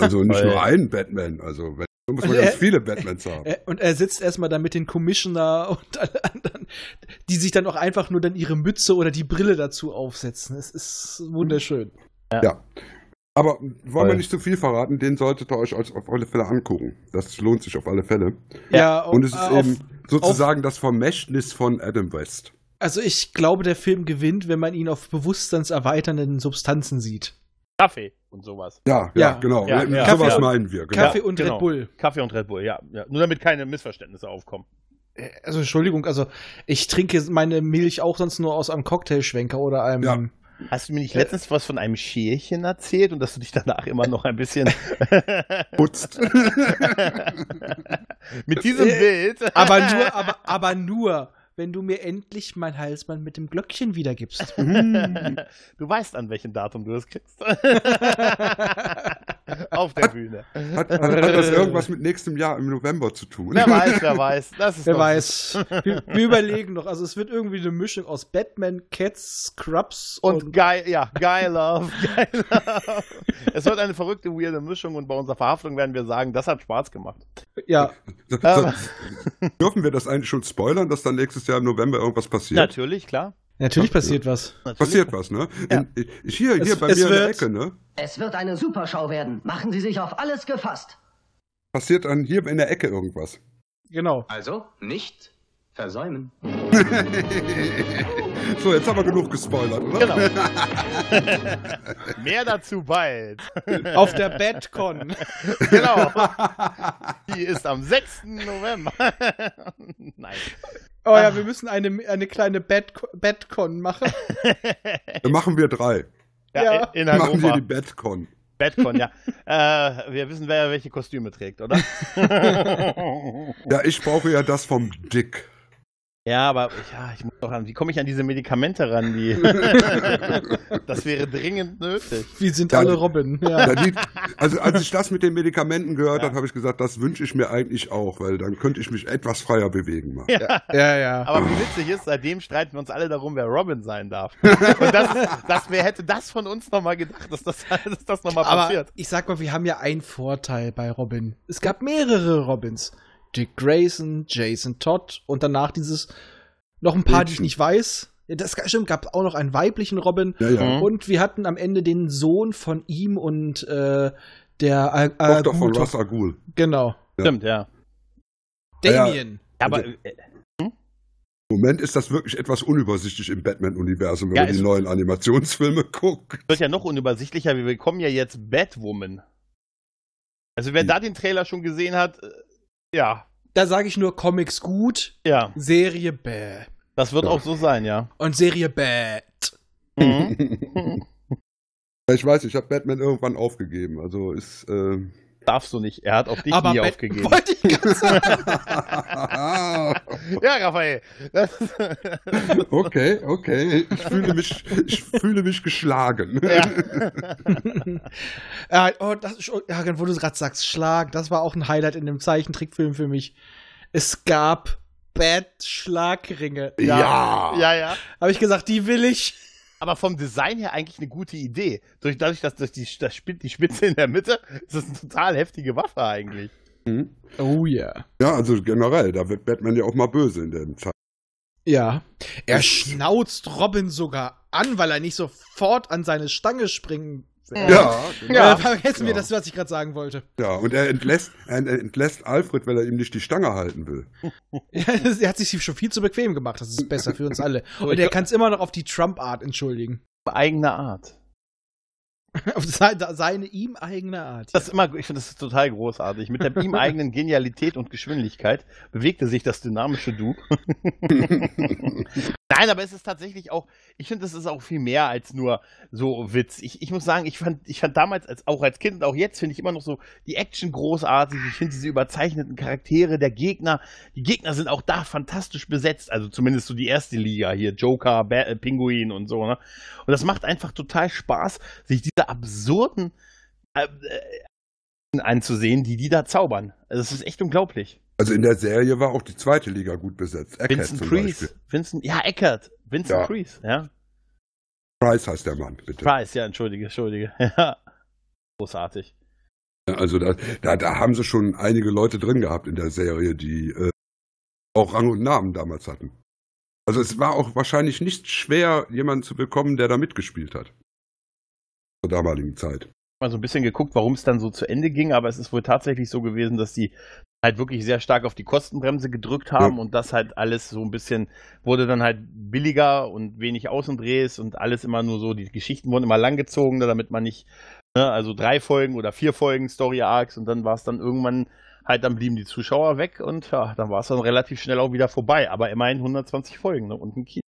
Also nicht Voll. nur einen Batman, also wenn, da muss man Also ganz er- viele Batmans haben. Äh, Und er sitzt erstmal da mit den Commissioner und alle anderen, die sich dann auch einfach nur dann ihre Mütze oder die Brille dazu aufsetzen. Es ist wunderschön. Ja. Aber wollen Voll. wir nicht zu viel verraten, den solltet ihr euch als- auf alle Fälle angucken. Das lohnt sich auf alle Fälle. Ja, Und es ist auf- eben sozusagen das Vermächtnis von Adam West. Also ich glaube, der Film gewinnt, wenn man ihn auf bewusstseinserweiternden Substanzen sieht. Kaffee und sowas. Ja, ja, Ja. genau. Ja, Ja, ja. Sowas Kaffee- meinen wir. Genau. Kaffee und genau. Red Bull. Kaffee und Red Bull, ja. ja. Nur damit keine Missverständnisse aufkommen. Äh, Also Entschuldigung, also ich trinke meine Milch auch sonst nur aus einem Cocktailschwenker oder einem. Ja. Hast du mir nicht letztens was von einem Schälchen erzählt und dass du dich danach immer noch ein bisschen Putzt. mit diesem Äh, Bild. Aber nur, aber, aber nur, wenn du mir endlich mein Halsband mit dem Glöckchen wiedergibst. du weißt, an welchem Datum du es kriegst. Auf der Bühne. Hat, hat, hat das irgendwas mit nächstem Jahr im November zu tun? Wer weiß, wer weiß. Das ist Wer doch- weiß. Wir, wir überlegen noch. Also es wird irgendwie eine Mischung aus Batman, Cats, Scrubs Und und, geil, ja, geil Love, geil Love. Es wird eine verrückte, weirde Mischung und bei unserer Verhaftung werden wir sagen, das hat Spaß gemacht. ja. So, Aber- dürfen wir das eigentlich schon spoilern, dass dann nächstes Jahr im November irgendwas passiert? Natürlich, klar. Natürlich passiert was. Natürlich. Passiert was, ne? Ja. In, hier hier Es- bei mir in der wird- Ecke, ne? Es wird eine Superschau werden. Machen Sie sich auf alles gefasst. Passiert dann hier in der Ecke irgendwas. Genau. Also nicht versäumen. so, jetzt haben wir genug gespoilert, oder? Genau. Mehr dazu bald. Auf der Batcon. genau. Die ist am 6. November. Nein. Oh ja, wir müssen eine, eine kleine Bat Batcon machen. Dann machen wir drei. Ja, Ja. in Dann machen wir Hannover. die Batcon. Batcon, ja. Äh, wir wissen, wer welche Kostüme trägt, oder? Ja, ich brauche ja das vom Dick. Ja, aber ja, ich muss doch an, wie komme ich an diese Medikamente ran? Die das wäre dringend nötig. Wir sind Ja, alle Robin. Ja, die, also als ich das mit den Medikamenten gehört Ja. habe, habe ich gesagt, das wünsche ich mir eigentlich auch, weil dann könnte ich mich etwas freier bewegen. Mal. Ja. ja, ja. Aber wie witzig ist, seitdem streiten wir uns alle darum, wer Robin sein darf. Und das, das wer hätte das von uns nochmal gedacht, dass das, dass das nochmal Aber passiert? ich sag mal, wir haben ja einen Vorteil bei Robin. Es gab mehrere Robins. Dick Grayson, Jason Todd und danach dieses noch ein paar, die ich Mädchen. nicht weiß. Das stimmt, gab auch noch einen weiblichen Robin. Ja, ja. Mhm. Und wir hatten am Ende den Sohn von ihm und äh, der äh, Tochter von Ra's al Ghul. Genau. Stimmt, ja. Ja, ja. Damien. Aber Also- äh, Im Moment ist das wirklich etwas unübersichtlich im Batman-Universum, wenn Ja, man die neuen Animationsfilme guckt. wird ja noch unübersichtlicher, wir bekommen ja jetzt Batwoman. Also wer Hm. da den Trailer schon gesehen hat, äh, ja, Da sage ich nur Comics gut, ja, Serie bäh. das wird Ja. auch so sein, ja. Und Serie bad. Mhm. ich weiß, ich habe Batman irgendwann aufgegeben. Also ist. Äh, Darfst du nicht, er hat auf dich Aber nie aufgegeben. Wollte ich. Ja, Raphael. Das, okay, okay. Ich fühle mich, ich fühle mich geschlagen. ja. äh, oh, das ist, ja, wo du gerade sagst, Schlag, das war auch ein Highlight in dem Zeichentrickfilm für mich. Es gab Bad-Schlagringe. Ja. ja, ja. Habe ich gesagt, die will ich. Aber vom Design her eigentlich eine gute Idee. Durch, dadurch, dass durch die, das Spitze, die Spitze in der Mitte, ist das eine total heftige Waffe eigentlich. Mhm. Oh ja. Ja, also generell, da wird Batman ja auch mal böse in der Zeit. Ja. Er schnauzt Robin sogar an, weil er nicht sofort an seine Stange springen will. Ja, Ja, vergessen wir Ja. das, was ich gerade sagen wollte. ja, und er entlässt, er entlässt Alfred, weil er ihm nicht die Stange halten will. Ja, er hat sich schon viel zu bequem gemacht. Das ist besser für uns alle. Und er kann es immer noch auf die Trump-Art entschuldigen. Eigene Art. Auf seine, seine ihm eigene Art. Das ist immer, ich finde das ist total großartig. Mit der ihm eigenen Genialität und Geschwindigkeit bewegte sich das dynamische Du. Nein, aber es ist tatsächlich auch, ich finde, das ist auch viel mehr als nur so Witz. Ich, ich muss sagen, ich fand, ich fand damals, als, auch als Kind und auch jetzt, finde ich immer noch so die Action großartig. Ich finde diese überzeichneten Charaktere der Gegner, die Gegner sind auch da fantastisch besetzt. Also zumindest so die erste Liga hier, Joker, ba äh, Pinguin und so. Ne? Und das macht einfach total Spaß, sich diese absurden äh, äh, anzusehen, die die da zaubern. Also es ist echt unglaublich. Also in der Serie war auch die zweite Liga gut besetzt. Eckert Vincent Price. Vincent, ja, Eckert, Vincent Ja. Price, ja. Price heißt der Mann, bitte. Price, ja, entschuldige, entschuldige. Ja. Großartig. Also da, da, da haben sie schon einige Leute drin gehabt in der Serie, die äh, auch Rang und Namen damals hatten. Also es war auch wahrscheinlich nicht schwer, jemanden zu bekommen, der da mitgespielt hat. Zur damaligen Zeit. Mal so ein bisschen geguckt, warum es dann so zu Ende ging, aber es ist wohl tatsächlich so gewesen, dass die halt wirklich sehr stark auf die Kostenbremse gedrückt haben Ja. und das halt alles so ein bisschen wurde dann halt billiger und wenig Außendrehs und alles immer nur so, die Geschichten wurden immer langgezogener, damit man nicht, ne, also drei Folgen oder vier Folgen Story Arcs und dann war es dann irgendwann halt, dann blieben die Zuschauer weg und ja, dann war es dann relativ schnell auch wieder vorbei, aber immerhin 120 Folgen ne, und ein Kino.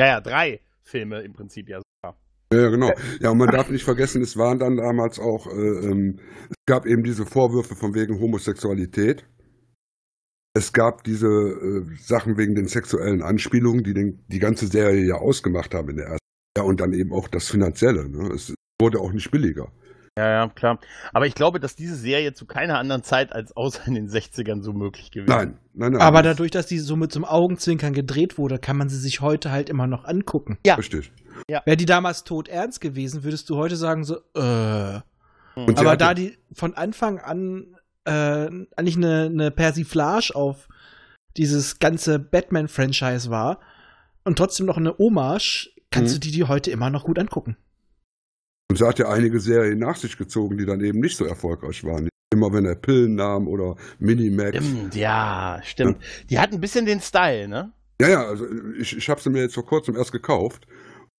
Ja, ja, drei Filme im Prinzip ja sogar. Ja, genau. Ja, und man darf nicht vergessen, es waren dann damals auch, äh, ähm, es gab eben diese Vorwürfe von wegen Homosexualität. Es gab diese äh, Sachen wegen den sexuellen Anspielungen, die den, die ganze Serie ja ausgemacht haben in der ersten. Ja, und dann eben auch das Finanzielle. Ne? Es wurde auch nicht billiger. Ja, ja, klar. Aber ich glaube, dass diese Serie zu keiner anderen Zeit als außer in den 60ern so möglich gewesen Nein, nein, nein. Aber das- dadurch, dass die so mit so einem Augenzwinkern gedreht wurde, kann man sie sich heute halt immer noch angucken. Ja. Richtig. Wäre die damals tot ernst gewesen, würdest du heute sagen so, äh. Und Aber da die von Anfang an äh, eigentlich eine, eine Persiflage auf dieses ganze Batman-Franchise war und trotzdem noch eine Hommage, kannst Mhm. du die die heute immer noch gut angucken. Und sie hat ja einige Serien nach sich gezogen, die dann eben nicht so erfolgreich waren. Immer wenn er Pillen nahm oder Minimax. Stimmt, ja, stimmt. Die hat ein bisschen den Style, ne? Ja, ja, also ich, ich habe sie mir jetzt vor kurzem erst gekauft.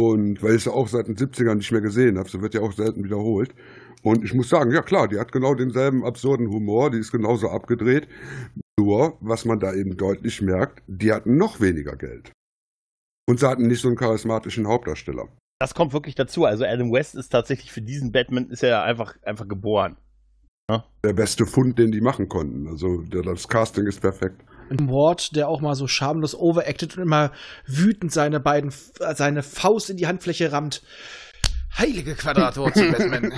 Und weil ich sie auch seit den 70ern nicht mehr gesehen habe, sie wird ja auch selten wiederholt. Und ich muss sagen, ja klar, die hat genau denselben absurden Humor, die ist genauso abgedreht. Nur, was man da eben deutlich merkt, die hatten noch weniger Geld. Und sie hatten nicht so einen charismatischen Hauptdarsteller. Das kommt wirklich dazu. Also Adam West ist tatsächlich für diesen Batman ist er ja einfach, einfach geboren. Der beste Fund, den die machen konnten. Also das Casting ist perfekt. Ein Ward, der auch mal so schamlos overacted und immer wütend seine beiden, seine Faust in die Handfläche rammt. Heilige Quadratwurzel, Batman.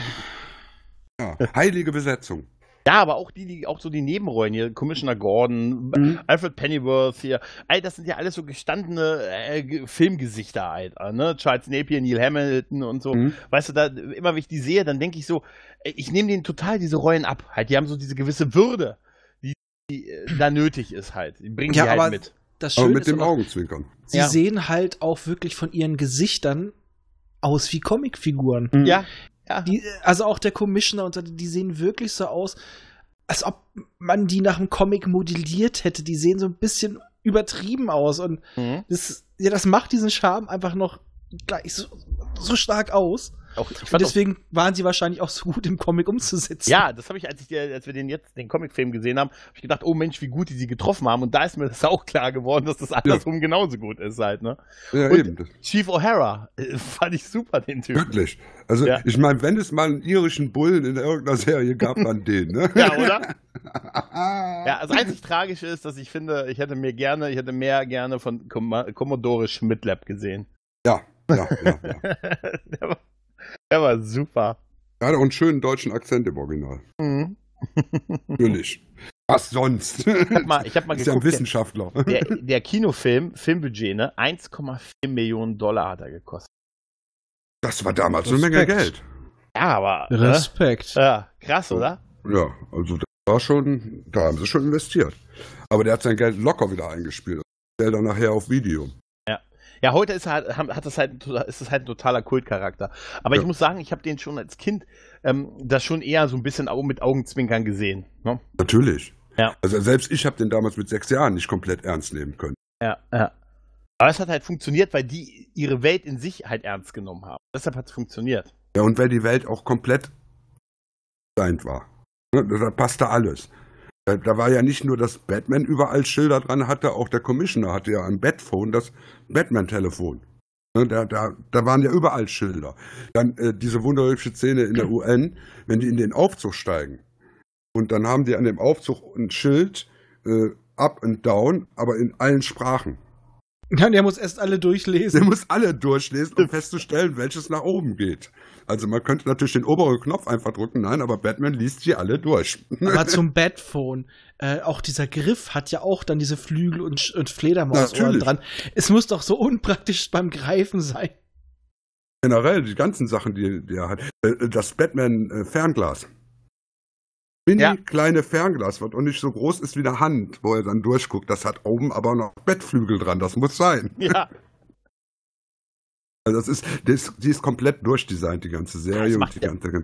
Ja, heilige Besetzung. Ja, aber auch die, die auch so die Nebenrollen hier, Commissioner Gordon, Mhm. Alfred Pennyworth hier, all das sind ja alles so gestandene äh, Ge- Filmgesichter, Alter, ne? Charles Napier, Neil Hamilton und so. Mhm. Weißt du, da immer wenn ich die sehe, dann denke ich so, äh, ich nehme denen total diese Rollen ab. Halt, die haben so diese gewisse Würde, die, die äh, da nötig ist halt. Die bringen Ja, die halt aber mit. Das Aber Schöne mit ist dem auch, Augenzwinkern. sie Ja. sehen halt auch wirklich von ihren Gesichtern aus wie Comicfiguren. Ja, ja. Die, also auch der Commissioner und so, die sehen wirklich so aus, als ob man die nach einem Comic modelliert hätte. Die sehen so ein bisschen übertrieben aus und Mhm. das, ja, das macht diesen Charme einfach noch gleich so, so stark aus. Auch, Und fand auch, deswegen waren sie wahrscheinlich auch so gut im Comic umzusetzen. ja, das habe ich, als ich, als wir den jetzt, den Comicfilm gesehen haben, habe ich gedacht, oh Mensch, wie gut die sie getroffen haben. Und da ist mir das auch klar geworden, dass das andersrum genauso gut ist halt, ne? Ja, Und- eben. Chief O'Hara, äh, fand ich super, den Typ. wirklich. Also Ja. ich meine, wenn es mal einen irischen Bullen in irgendeiner Serie gab, dann den, ne? Ja, oder? Ja, das einzig Tragische ist, dass ich finde, ich hätte mir gerne, ich hätte mehr gerne von Com Commodore Schmidlab gesehen. Ja, ja, ja. ja. der, war, der super. Er hat auch einen schönen deutschen Akzent im Original. Mhm. Natürlich. Was sonst? Ich hab mal, ich hab mal ist ja ein Wissenschaftler. der, der Kinofilm, Filmbudget, ne, 1,4 Millionen Dollar hat er gekostet. Das war damals eine Menge Respekt. Geld. Ja, aber. Ne? Respekt. Ja, krass, oder? Ja, also War schon, da haben sie schon investiert. Aber der hat sein Geld locker wieder eingespielt. Stellt dann nachher auf Video. Ja, heute ist, halt, hat das halt, ist es halt ein totaler Kultcharakter. Aber Ja. ich muss sagen, ich habe den schon als Kind ähm, das schon eher so ein bisschen mit Augenzwinkern gesehen. Ne? Natürlich. Ja. Also selbst ich habe den damals mit sechs Jahren nicht komplett ernst nehmen können. Ja, ja. Aber es hat halt funktioniert, weil die ihre Welt in sich halt ernst genommen haben. Deshalb hat es funktioniert. Ja, und weil die Welt auch komplett designt war. Ne, Da passte alles. Da, da war ja nicht nur, dass Batman überall Schilder dran hatte, auch der Commissioner hatte ja ein Batphone, das Batman-Telefon. Ne, Da, da, da waren ja überall Schilder. Dann äh, diese wunderhübsche Szene in der UN, wenn die in den Aufzug steigen. Und dann haben die an dem Aufzug ein Schild, äh, up and down, aber in allen Sprachen. Ja, der muss erst alle Der durchlesen. muss alle durchlesen, um festzustellen, welches nach oben geht. Also man könnte natürlich den oberen Knopf einfach drücken, nein, aber Batman liest sie alle durch. Aber zum Batphone, äh, auch dieser Griff hat ja auch dann diese Flügel und, und Fledermausohren Natürlich. dran. Es muss doch so unpraktisch beim Greifen sein. Generell die ganzen Sachen, die, die er hat. Äh, Das Batman-Fernglas. Mini Ja. kleine Fernglas, was auch nicht so groß ist wie eine Hand, wo er dann durchguckt. Das hat oben aber noch Bettflügel dran. Das muss sein. Ja, Also das ist, das, die ist komplett durchdesignt, die ganze Serie. und die ja- ganze,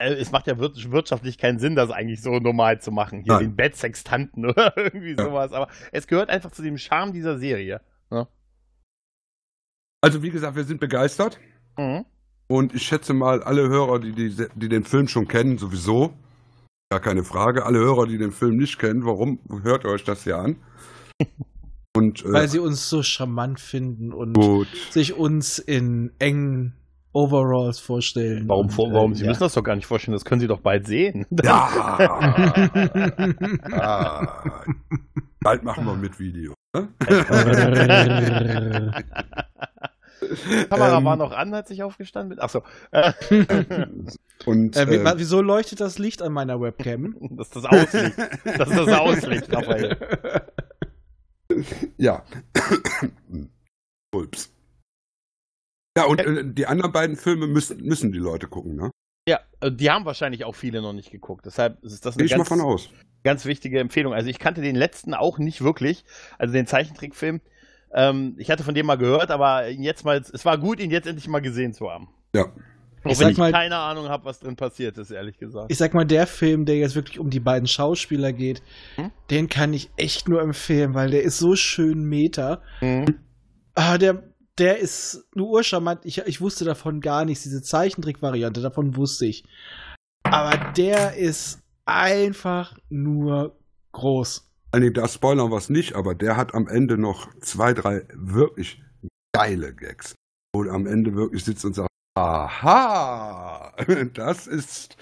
äh, es macht ja wir- wirtschaftlich keinen Sinn, das eigentlich so normal zu machen. Hier Nein. den Bettsextanten oder irgendwie Ja. sowas. Aber es gehört einfach zu dem Charme dieser Serie. also wie gesagt, wir sind begeistert. Mhm. Und ich schätze mal, alle Hörer, die, die, die den Film schon kennen, sowieso, gar keine Frage. Alle Hörer, die den Film nicht kennen, warum hört ihr euch das hier an? Und äh, Weil sie uns so charmant finden und gut. sich uns in engen Overalls vorstellen. Warum, und, vor, warum? äh, Sie ja. müssen das doch gar nicht vorstellen, das können Sie doch bald sehen. Ja! ah, bald machen wir mit Video. Ne? Kamera Ähm, war noch an, hat sich aufgestanden. Achso. Äh, Und Äh, äh, wieso leuchtet das Licht an meiner Webcam? das ist das Auslicht. Das ist das Auslicht, Raphael. ja. Pulps. Ja, und äh, die anderen beiden Filme müssen, müssen die Leute gucken, ne? Ja, äh, die haben wahrscheinlich auch viele noch nicht geguckt. Deshalb ist das Gehe eine ich mal ganz, von aus. ganz wichtige Empfehlung. Also ich kannte den letzten auch nicht wirklich, also den Zeichentrickfilm. Ähm, ich hatte von dem mal gehört, aber jetzt mal, es war gut, ihn jetzt endlich mal gesehen zu haben. Ja. Auch Ich ich mal- keine Ahnung habe, was drin passiert ist, ehrlich gesagt. Ich sag mal, der Film, der jetzt wirklich um die beiden Schauspieler geht, Hm? den kann ich echt nur empfehlen, weil der ist so schön meta. Mhm. Ah, der, der ist nur urcharmant. Ich, ich wusste davon gar nichts. Diese Zeichentrick-Variante, davon wusste ich. Aber der ist einfach nur groß. Vor allen Dingen, da spoilern wir es nicht, aber der hat am Ende noch zwei, drei wirklich geile Gags. Wo am Ende wirklich sitzt und sagt, aha, das ist,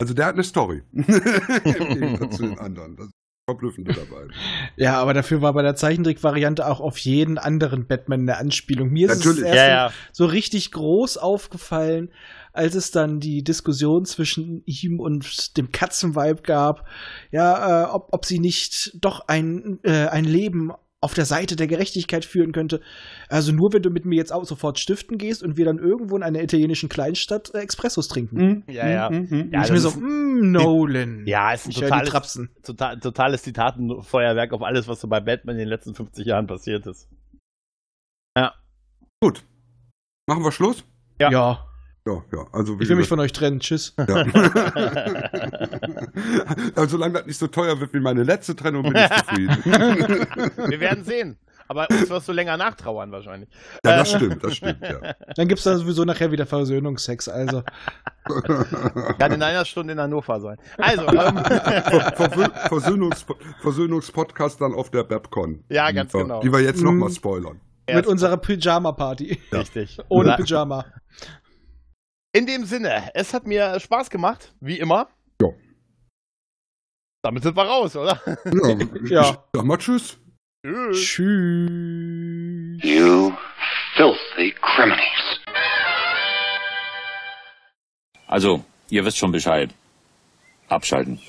also der hat eine Story. Im Gegensatz zu den anderen. Das ist verblüffende dabei. Ja, aber dafür war bei der Zeichentrick-Variante auch auf jeden anderen Batman eine Anspielung. Mir ist Natürlich. es erst Ja, ja. so richtig groß aufgefallen, als es dann die Diskussion zwischen ihm und dem Katzenweib gab, ja, äh, ob, ob sie nicht doch ein, äh, ein Leben auf der Seite der Gerechtigkeit führen könnte. Also nur wenn du mit mir jetzt auch sofort stiften gehst und wir dann irgendwo in einer italienischen Kleinstadt äh, Expressos trinken. Ja, ja. Mhm, mhm. Ja, ich mir so, ist- mm, Nolan. Ja, ist ein totales, Trapsen. total, totales Zitatenfeuerwerk auf alles, was so bei Batman in den letzten 50 Jahren passiert ist. Gut. Machen wir Schluss? Ja. ja. Ja, ja. Also, Ich will mich von euch trennen. Tschüss. ja. also, solange das nicht so teuer wird wie meine letzte Trennung, bin ich zufrieden. Wir werden sehen. Aber uns wirst du länger nachtrauern wahrscheinlich. ja, das stimmt, das stimmt, ja. Dann gibt's da sowieso nachher wieder Versöhnungsex. Also, Kann in einer Stunde in Hannover sein. Also, ähm, Versöhnungs Versöhnungspodcast dann auf der Babcon. Ja, ganz genau. Die wir jetzt nochmal Mhm. spoilern. mit unserer Pyjama-Party. Richtig. Ohne Pyjama. In dem Sinne, es hat mir Spaß gemacht, wie immer. Ja. Damit sind wir raus, oder? Ja, Ja. Ich sag mal Tschüss. Tschüss. Tschüss. You filthy criminals. Also, ihr wisst schon Bescheid. Abschalten.